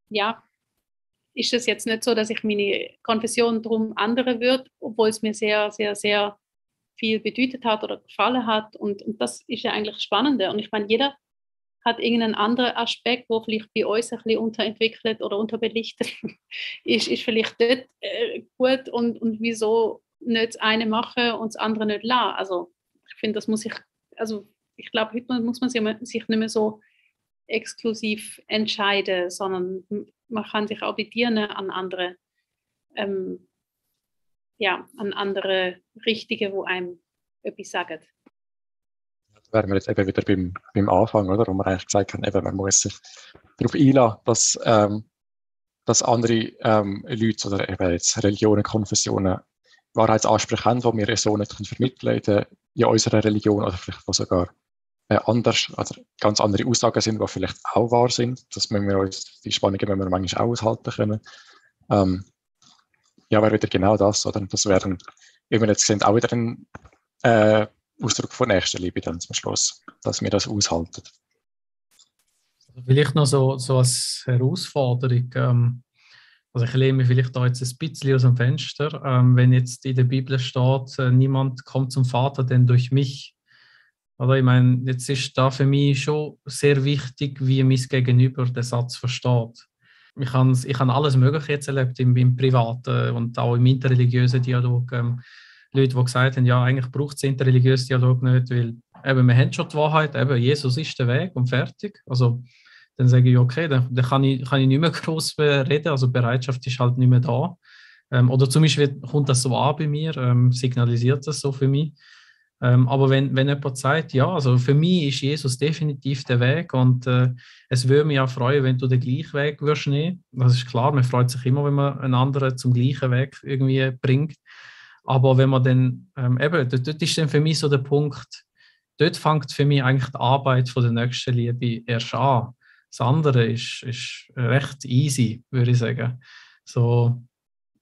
ja, ist es jetzt nicht so, dass ich meine Konfession drum andere wird, obwohl es mir sehr, sehr, sehr viel bedeutet hat oder gefallen hat. Und, und das ist ja eigentlich das Spannende. Und ich meine, jeder hat irgendeinen anderen Aspekt, wo vielleicht bei uns ein bisschen unterentwickelt oder unterbelichtet ist, ist vielleicht dort äh, gut und, und wieso nicht das eine machen und das andere nicht lassen. Also ich finde, das muss ich, also ich glaube, heute muss man sich nicht mehr so exklusiv entscheiden, sondern man kann sich auch bedienen an andere, ähm, ja, an andere Richtige, wo einem etwas sagen. Da wären wir jetzt eben wieder beim, beim Anfang, oder? Wo man eigentlich gesagt hat, eben, man muss sich darauf einlassen, dass, ähm, dass andere ähm, Leute oder eben jetzt Religionen, Konfessionen Wahrheitsansprüche haben, die wir so nicht vermitteln können in unserer Religion oder vielleicht sogar äh, anders, also ganz andere Aussagen sind, die vielleicht auch wahr sind. Das müssen wir uns, die Spannungen müssen wir manchmal auch aushalten können. Ähm, ja, wäre wieder genau das, oder? Das wäre, wie wir jetzt sehen, auch wieder ein äh, Ausdruck von Nächstenliebe dann zum Schluss, dass wir das aushalten. Vielleicht noch so, so als Herausforderung. Ähm, Also ich lehne mich vielleicht da jetzt ein bisschen aus dem Fenster. Ähm, wenn jetzt in der Bibel steht, äh, niemand kommt zum Vater, denn durch mich. Oder ich meine, jetzt ist da für mich schon sehr wichtig, wie mein Gegenüber den Satz versteht. Ich habe ich hab alles Mögliche jetzt erlebt im, im privaten und auch im interreligiösen Dialog. Ähm, Leute, die gesagt haben, ja, eigentlich braucht es interreligiösen Dialog nicht, weil eben, wir haben schon die Wahrheit, eben, Jesus ist der Weg und fertig. Also dann sage ich, okay, dann, dann kann, ich, kann ich nicht mehr groß reden, also Bereitschaft ist halt nicht mehr da. Ähm, oder zum Beispiel kommt das so an bei mir, ähm, signalisiert das so für mich. Ähm, aber wenn, wenn jemand sagt, ja, also für mich ist Jesus definitiv der Weg und äh, es würde mich auch freuen, wenn du den gleichen Weg würdest nehmen. Das ist klar, man freut sich immer, wenn man einen anderen zum gleichen Weg irgendwie bringt. Aber wenn man dann, ähm, eben, dort, dort ist dann für mich so der Punkt, dort fängt für mich eigentlich die Arbeit von der nächsten Liebe erst an. Das andere ist, ist recht easy, würde ich sagen. So,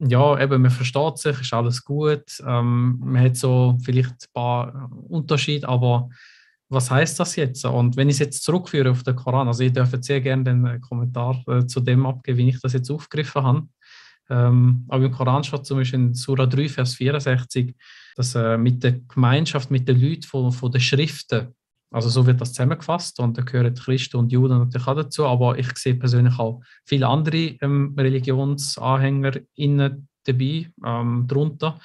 ja, eben, man versteht sich, ist alles gut. Ähm, man hat so vielleicht ein paar Unterschiede, aber was heißt das jetzt? Und wenn ich es jetzt zurückführe auf den Koran, also ich dürfte sehr gerne den Kommentar äh, zu dem abgeben, wie ich das jetzt aufgegriffen habe. Ähm, aber im Koran steht zum Beispiel in Surah 3, Vers 64, dass äh, mit der Gemeinschaft, mit den Leuten von, von den Schriften, also so wird das zusammengefasst und da gehören Christen und Juden natürlich auch dazu, aber ich sehe persönlich auch viele andere ähm, Religionsanhänger innen dabei, ähm, drunter,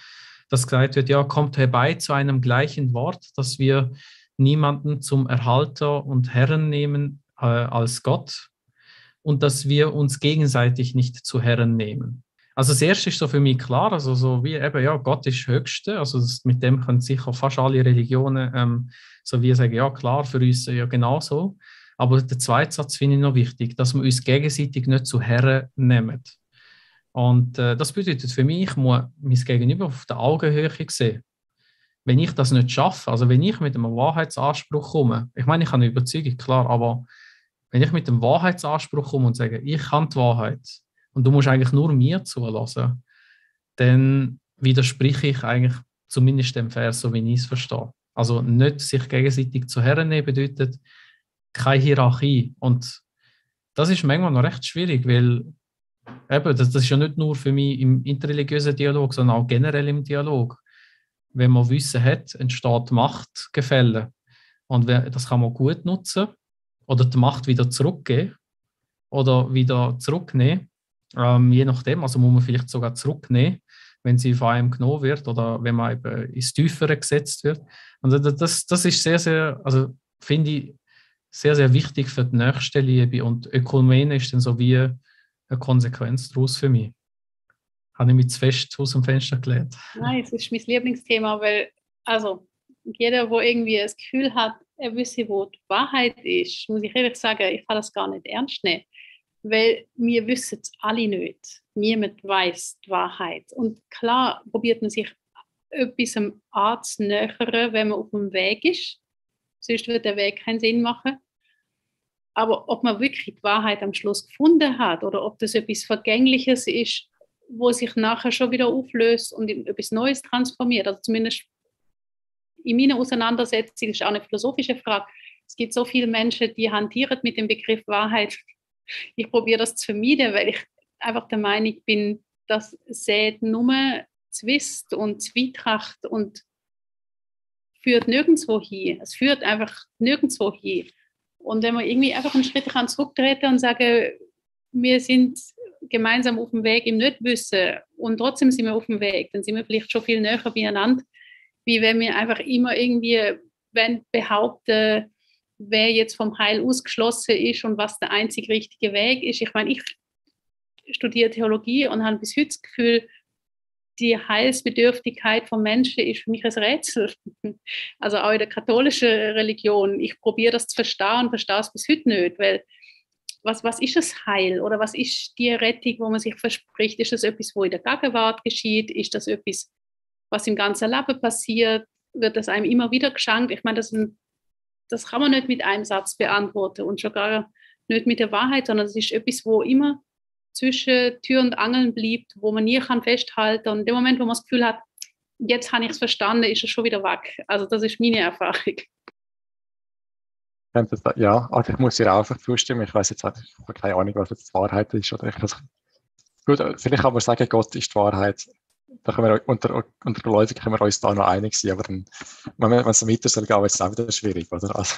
dass gesagt wird, ja, kommt herbei zu einem gleichen Wort, dass wir niemanden zum Erhalter und Herren nehmen äh, als Gott und dass wir uns gegenseitig nicht zu Herren nehmen. Also das erste ist so für mich klar, also so wie eben, ja, Gott ist Höchste, also das, mit dem können sicher fast alle Religionen ähm, so wie sagen, ja klar, für uns ja genauso. Aber der zweite Satz finde ich noch wichtig, dass wir uns gegenseitig nicht zu Herren nehmen. Und äh, das bedeutet für mich, ich muss mein Gegenüber auf der Augenhöhe sehen. Wenn ich das nicht schaffe, also wenn ich mit einem Wahrheitsanspruch komme, ich meine, ich habe eine Überzeugung, klar, aber wenn ich mit dem Wahrheitsanspruch komme und sage, ich kann die Wahrheit, und du musst eigentlich nur mir zulassen, dann widerspreche ich eigentlich zumindest dem Vers, so wie ich es verstehe. Also nicht sich gegenseitig zu Herren nehmen bedeutet keine Hierarchie. Und das ist manchmal noch recht schwierig, weil eben, das, das ist ja nicht nur für mich im interreligiösen Dialog, sondern auch generell im Dialog. Wenn man Wissen hat, entsteht Machtgefälle. Und das kann man gut nutzen oder die Macht wieder zurückgeben oder wieder zurücknehmen. Ähm, je nachdem, also muss man vielleicht sogar zurücknehmen, wenn sie von einem genommen wird oder wenn man eben ins Tiefere gesetzt wird. Und das, das ist sehr, sehr, also finde ich sehr, sehr wichtig für die nächste Liebe und Ökumene ist dann so wie eine Konsequenz daraus für mich. Habe ich mich zu fest aus dem Fenster gelehrt. Nein, es ist mein Lieblingsthema, weil also jeder, wo irgendwie das Gefühl hat, er wisse, wo die Wahrheit ist, muss ich ehrlich sagen, ich kann das gar nicht ernst nehmen weil wir wissen es alle nicht. Niemand weiß die Wahrheit. Und klar probiert man sich etwas anzunähern, wenn man auf dem Weg ist. Sonst wird der Weg keinen Sinn machen. Aber ob man wirklich die Wahrheit am Schluss gefunden hat oder ob das etwas Vergängliches ist, wo sich nachher schon wieder auflöst und in etwas Neues transformiert, also zumindest in meiner Auseinandersetzung ist auch eine philosophische Frage. Es gibt so viele Menschen, die hantieren mit dem Begriff Wahrheit ich probiere das zu vermeiden, weil ich einfach der Meinung bin, dass es nur Zwist und Zwietracht und führt nirgendwo hin. Es führt einfach nirgendwo hin. Und wenn wir irgendwie einfach einen Schritt zurücktreten und sagen, wir sind gemeinsam auf dem Weg im Nichtwissen und trotzdem sind wir auf dem Weg, dann sind wir vielleicht schon viel näher beieinander, wie wenn wir einfach immer irgendwie behaupten, wer jetzt vom Heil ausgeschlossen ist und was der einzig richtige Weg ist. Ich meine, ich studiere Theologie und habe bis heute das Gefühl, die Heilsbedürftigkeit von Menschen ist für mich ein Rätsel. Also auch in der katholischen Religion. Ich probiere das zu verstehen und verstehe es bis heute nicht, weil was, was ist das Heil oder was ist die Rettung, wo man sich verspricht? Ist das etwas, wo in der Gegenwart geschieht? Ist das etwas, was im ganzen Leben passiert? Wird das einem immer wieder geschenkt? Ich meine, das sind das kann man nicht mit einem Satz beantworten und schon gar nicht mit der Wahrheit, sondern es ist etwas, wo immer zwischen Tür und Angeln bleibt, wo man nie kann festhalten und in dem Moment, wo man das Gefühl hat, jetzt habe ich es verstanden, ist es schon wieder weg. Also das ist meine Erfahrung. Ja, also ich muss dir auch einfach zustimmen. Ich weiß jetzt ich habe keine Ahnung, was jetzt die Wahrheit ist. Oder ich, gut, vielleicht kann man sagen, Gott ist die Wahrheit. Da können wir, unter, unter Gläubigen können wir uns da noch einig sein, aber dann, wenn es so weiter soll gehen, wird es auch wieder schwierig, oder? Also,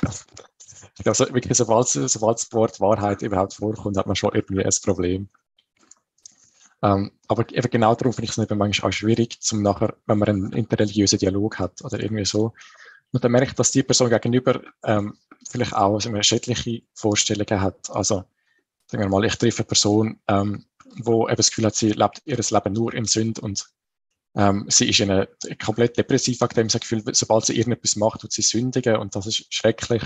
ich glaube, wirklich, sobald, sobald das Wort Wahrheit überhaupt vorkommt, hat man schon irgendwie ein Problem. Ähm, aber eben genau darum finde ich es manchmal auch schwierig, zum nachher, wenn man einen interreligiösen Dialog hat oder irgendwie so. Und dann merke ich, dass die Person gegenüber ähm, vielleicht auch also schädliche Vorstellungen hat. Also, sagen wir mal, ich treffe eine Person, ähm, wo eben das Gefühl hat, sie lebt ihr Leben nur in Sünde und ähm, sie ist in eine, komplett depressiv wegen dem Gefühl, sobald sie irgendetwas macht, tut sie sündigen und das ist schrecklich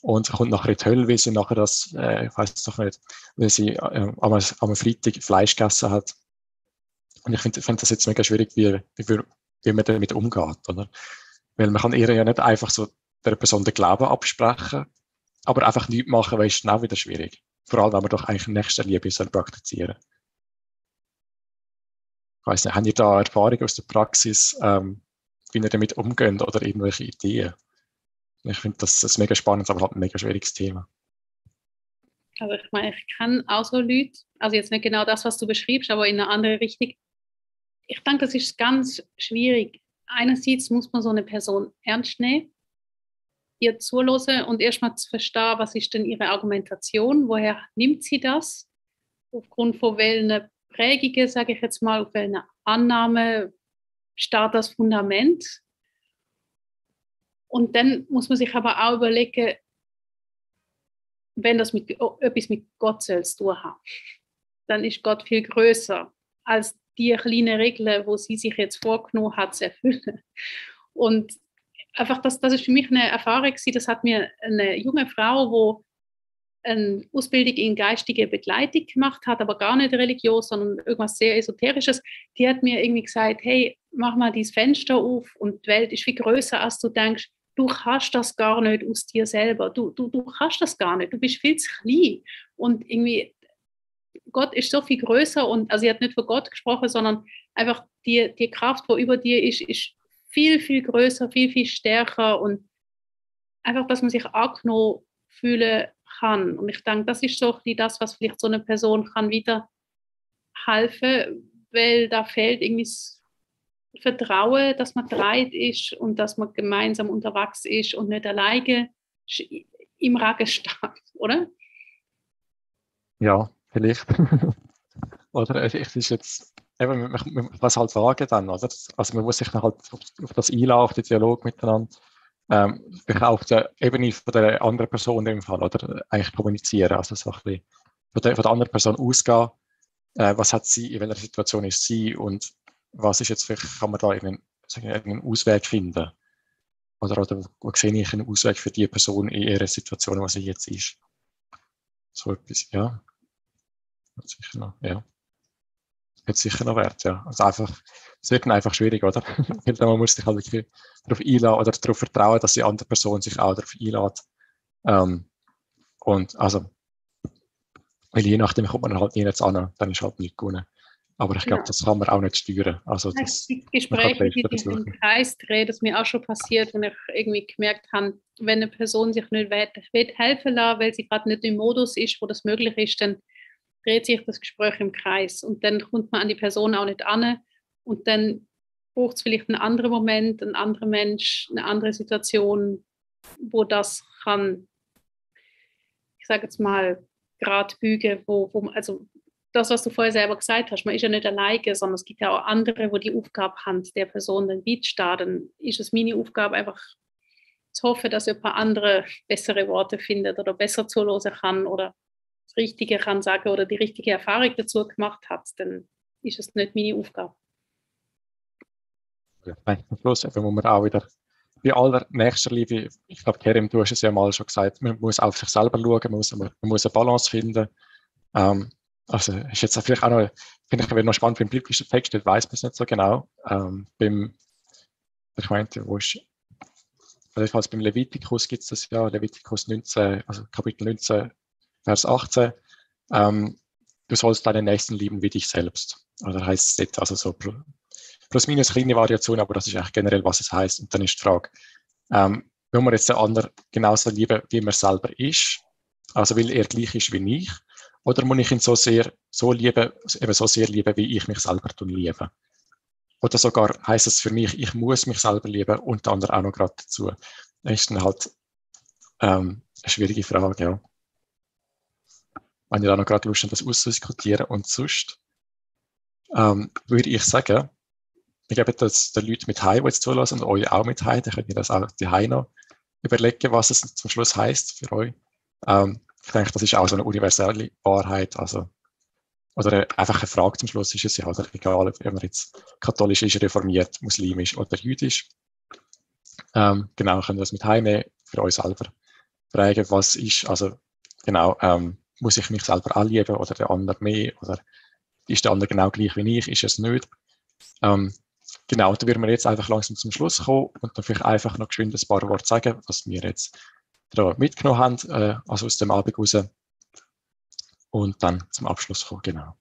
und kommt nachher in die Hölle, weil sie nachher das, äh, ich weiß es doch nicht, weil sie äh, am, am Freitag Fleisch gegessen hat. Und ich finde find das jetzt mega schwierig, wie, wie, wie man damit umgeht, oder? Weil man kann ihr ja nicht einfach so der Person den Glauben absprechen, aber einfach nichts machen, weil es schnell wieder schwierig. Vor allem, wenn man doch eigentlich Nächstenliebe soll praktizieren Ich weiß nicht, haben ihr da Erfahrungen aus der Praxis, ähm, wie ihr damit umgeht oder irgendwelche Ideen? Ich finde das ist mega spannend, aber halt ein mega schwieriges Thema. Also ich meine, ich kann auch so Leute, also jetzt nicht genau das, was du beschriebst, aber in eine andere Richtung. Ich denke, das ist ganz schwierig. Einerseits muss man so eine Person ernst nehmen, ihr zuhören und erstmal zu verstehen, was ist denn ihre Argumentation, woher nimmt sie das, aufgrund von welchen Prägungen, sage ich jetzt mal, auf welche Annahme steht das Fundament und dann muss man sich aber auch überlegen, wenn das mit, etwas mit Gott soll zu tun hat, dann ist Gott viel größer als die kleinen Regeln, wo sie sich jetzt vorgenommen hat, zu erfüllen. Und einfach, das, das ist für mich eine Erfahrung, das hat mir eine junge Frau, wo eine Ausbildung in geistige Begleitung gemacht hat, aber gar nicht religiös, sondern irgendwas sehr Esoterisches, die hat mir irgendwie gesagt, hey, mach mal dieses Fenster auf und die Welt ist viel größer, als du denkst du kannst das gar nicht aus dir selber. Du, du, du kannst das gar nicht. Du bist viel zu klein. Und irgendwie, Gott ist so viel größer und, also sie hat nicht von Gott gesprochen, sondern einfach die, die Kraft, die über dir ist, ist viel, viel größer, viel, viel stärker und einfach, dass man sich angenommen fühlen kann. Und ich denke, das ist so das, was vielleicht so eine Person kann wieder helfen, weil da fehlt irgendwie Vertrauen, dass man dreit ist und dass man gemeinsam unterwegs ist und nicht alleine im Regen steht, oder? Ja, vielleicht. oder es ist jetzt, eben, was halt sagen dann, oder? Also man muss sich dann halt auf, das einladen, auf den Dialog miteinander, ähm, auf der Ebene von der anderen Person dem Fall, oder? Eigentlich kommunizieren, also so ein bisschen von der, von der anderen Person ausgehen, äh, was hat sie, in welcher Situation ist sie und was ist jetzt, vielleicht kann man da einen, einen Ausweg finden. Oder, oder wo sehe ich einen Ausweg für die Person in ihrer Situation, was sie jetzt ist. So etwas, ja. Sicher noch, ja. Hat sicher noch Wert, ja. Also einfach, es wird dann einfach schwierig, oder? Weil man muss sich halt wirklich darauf einladen oder darauf vertrauen, dass die andere Person sich auch darauf einlädt. Ähm, und also, weil je nachdem kommt man halt nie jetzt an, dann ist halt nicht gewonnen. Aber ich glaube, ja. das kann man auch nicht stüren. Also das, die Gespräche, die sich im Kreis drehen, das mir auch schon passiert, wenn ich irgendwie gemerkt habe, wenn eine Person sich nicht will, helfen lässt, weil sie gerade nicht im Modus ist, wo das möglich ist, dann dreht sich das Gespräch im Kreis und dann kommt man an die Person auch nicht an und dann braucht es vielleicht einen anderen Moment, einen anderen Mensch, eine andere Situation, wo das kann, ich sage jetzt mal, gerade bügen, wo, wo also das, was du vorher selber gesagt hast, man ist ja nicht alleine, sondern es gibt ja auch andere, wo die Aufgabe haben, der Person dann beizustehen. Dann ist es meine Aufgabe, einfach zu hoffen, dass jemand andere bessere Worte findet oder besser zuhören kann oder Richtige kann sagen oder die richtige Erfahrung dazu gemacht hat, dann ist es nicht meine Aufgabe. Ja, zum Schluss muss man auch wieder bei aller Nächstenliebe, ich glaube, Kerim, du hast es ja mal schon gesagt, man muss auf sich selber schauen, man muss, man muss eine Balance finden. Ähm, also ist jetzt vielleicht auch noch, finde ich noch spannend, beim biblischen Text, das weiß man es nicht so genau. Ähm, beim, ich meinte, wo ist, jedenfalls beim Levitikus gibt es das ja, Levitikus 19, also Kapitel 19, Vers 18. Ähm, du sollst deinen Nächsten lieben wie dich selbst. Oder heißt es also so plus minus kleine Variation, aber das ist eigentlich generell, was es heißt. Und dann ist die Frage, ähm, will man jetzt den anderen genauso lieben, wie man selber ist? Also will er gleich ist wie ich? Oder muss ich ihn so sehr, so lieben, eben so sehr lieben, wie ich mich selber liebe? Oder sogar heißt es für mich, ich muss mich selber lieben und der andere auch noch gerade dazu. Das ist dann halt ähm, eine schwierige Frage, ja. Wenn ihr auch noch gerade Lust das auszudiskutieren und sonst, ähm, würde ich sagen, ich gebe das den Leuten mit Heim, die jetzt zulassen und euch auch mit Heim, dann könnt ihr das auch die Heim noch überlegen, was es zum Schluss heißt für euch. Ähm, ich denke, das ist auch so eine universelle Wahrheit. Also, oder einfach eine Frage zum Schluss ist es ja, oder egal, ob man jetzt katholisch ist, reformiert, muslimisch oder jüdisch. Ähm, genau, können wir das mit heimnehmen, für euch selber fragen, was ist, also genau, ähm, muss ich mich selber anlieben oder der andere mehr oder ist der andere genau gleich wie ich, ist es nicht. Ähm, genau, da würden wir jetzt einfach langsam zum Schluss kommen und dann vielleicht einfach noch geschwind ein paar Worte sagen, was wir jetzt da mitgenommen haben, äh, also aus dem Abend raus. Und dann zum Abschluss kommen, genau.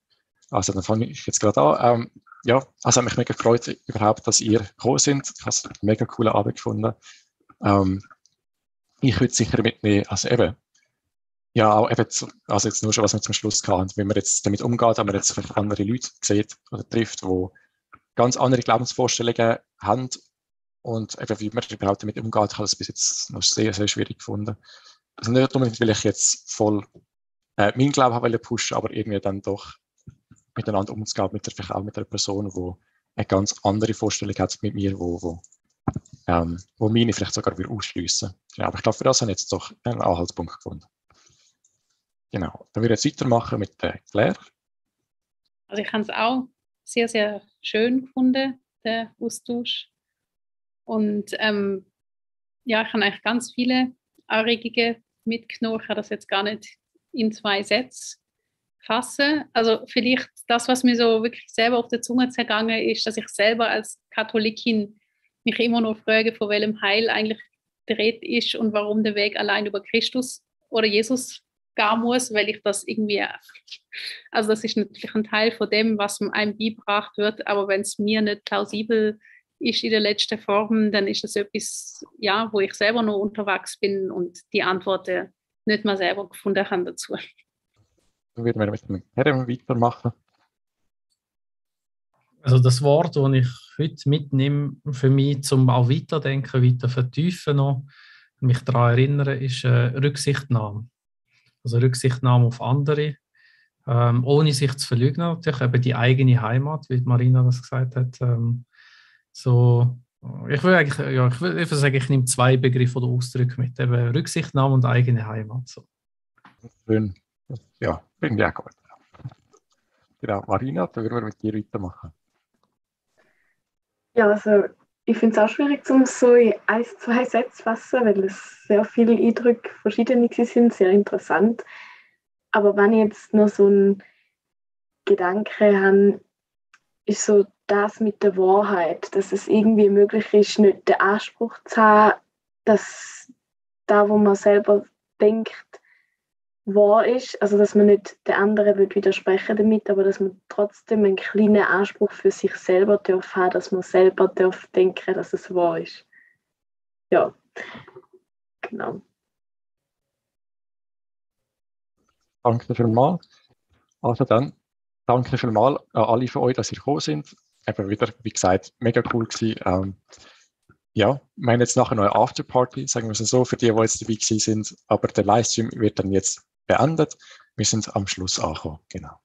Also dann fange ich jetzt gerade an. Ähm, ja, also hat mich mega gefreut überhaupt, dass ihr gekommen sind. Ich habe es einen mega coolen Abend gefunden. Ähm, ich würde sicher mitnehmen, also eben, ja, auch eben, also jetzt nur schon, was wir zum Schluss hatten, wenn man jetzt damit umgeht, wenn man jetzt vielleicht andere Leute sieht oder trifft, die ganz andere Glaubensvorstellungen haben und eben, wie man überhaupt damit umgeht, habe ich das bis jetzt noch sehr, sehr schwierig gefunden. Also nicht unbedingt, weil ich jetzt voll äh, meinen Glauben habe pushen, aber irgendwie dann doch miteinander umzugehen, mit der, vielleicht auch mit einer Person, die eine ganz andere Vorstellung hat mit mir, wo, wo, ähm, wo meine vielleicht sogar wieder ausschliessen. Genau, aber ich glaube, für das habe ich jetzt doch einen Anhaltspunkt gefunden. Genau, dann würde ich jetzt weitermachen mit der Claire. Also ich habe es auch sehr, sehr schön gefunden, der Austausch. Und ähm, ja, ich habe eigentlich ganz viele Anregungen mitgenommen. Ich habe das jetzt gar nicht in zwei Sätze fassen. Also vielleicht das, was mir so wirklich selber auf der Zunge zergangen ist, dass ich selber als Katholikin mich immer noch frage, von welchem Heil eigentlich dreht ist und warum der Weg allein über Christus oder Jesus gehen muss, weil ich das irgendwie, also das ist natürlich ein Teil von dem, was einem beigebracht wird, aber wenn es mir nicht plausibel ist in der letzten Form, dann ist das etwas, ja, wo ich selber noch unterwegs bin und die Antworten nicht mal selber gefunden habe dazu. Dann würden wir mit dem Herrn weitermachen. Also das Wort, das ich heute mitnehme, für mich zum auch weiterdenken, weiter vertiefen noch, mich daran erinnern, ist äh, Rücksichtnahme. Also Rücksichtnahme auf andere, ähm, ohne sich zu verlügen, natürlich eben die eigene Heimat, wie Marina das gesagt hat. Ähm, so, ich will eigentlich, ja, ich will, ich will sagen, ich nehme zwei Begriffe oder Ausdrücke mit, eben Rücksichtnahme und eigene Heimat. So. Schön. Ja, bin ich auch gut. Genau, Marina, dann würden wir mit dir weitermachen. Ja, also ich finde es auch schwierig, um so in ein, zwei Sätze zu fassen, weil es sehr viele Eindrücke verschiedene sind, sehr interessant. Aber wenn ich jetzt noch so einen Gedanke habe, ist so das mit der Wahrheit, dass es irgendwie möglich ist, nicht den Anspruch zu haben, dass da, wo man selber denkt, wahr ist, also dass man nicht der andere will widersprechen damit, aber dass man trotzdem einen kleinen Anspruch für sich selber darf haben, dass man selber darf denken, dass es wahr ist. Ja, genau. Danke vielmals. Also dann, danke vielmals an alle von euch, dass ihr gekommen sind. Eben wieder, wie gesagt, mega cool gewesen. Ähm, ja, wir haben jetzt nachher noch eine Afterparty, sagen wir es so, für die, die jetzt dabei sind. Aber der Livestream wird dann jetzt beendet. Wir sind am Schluss angekommen. Genau.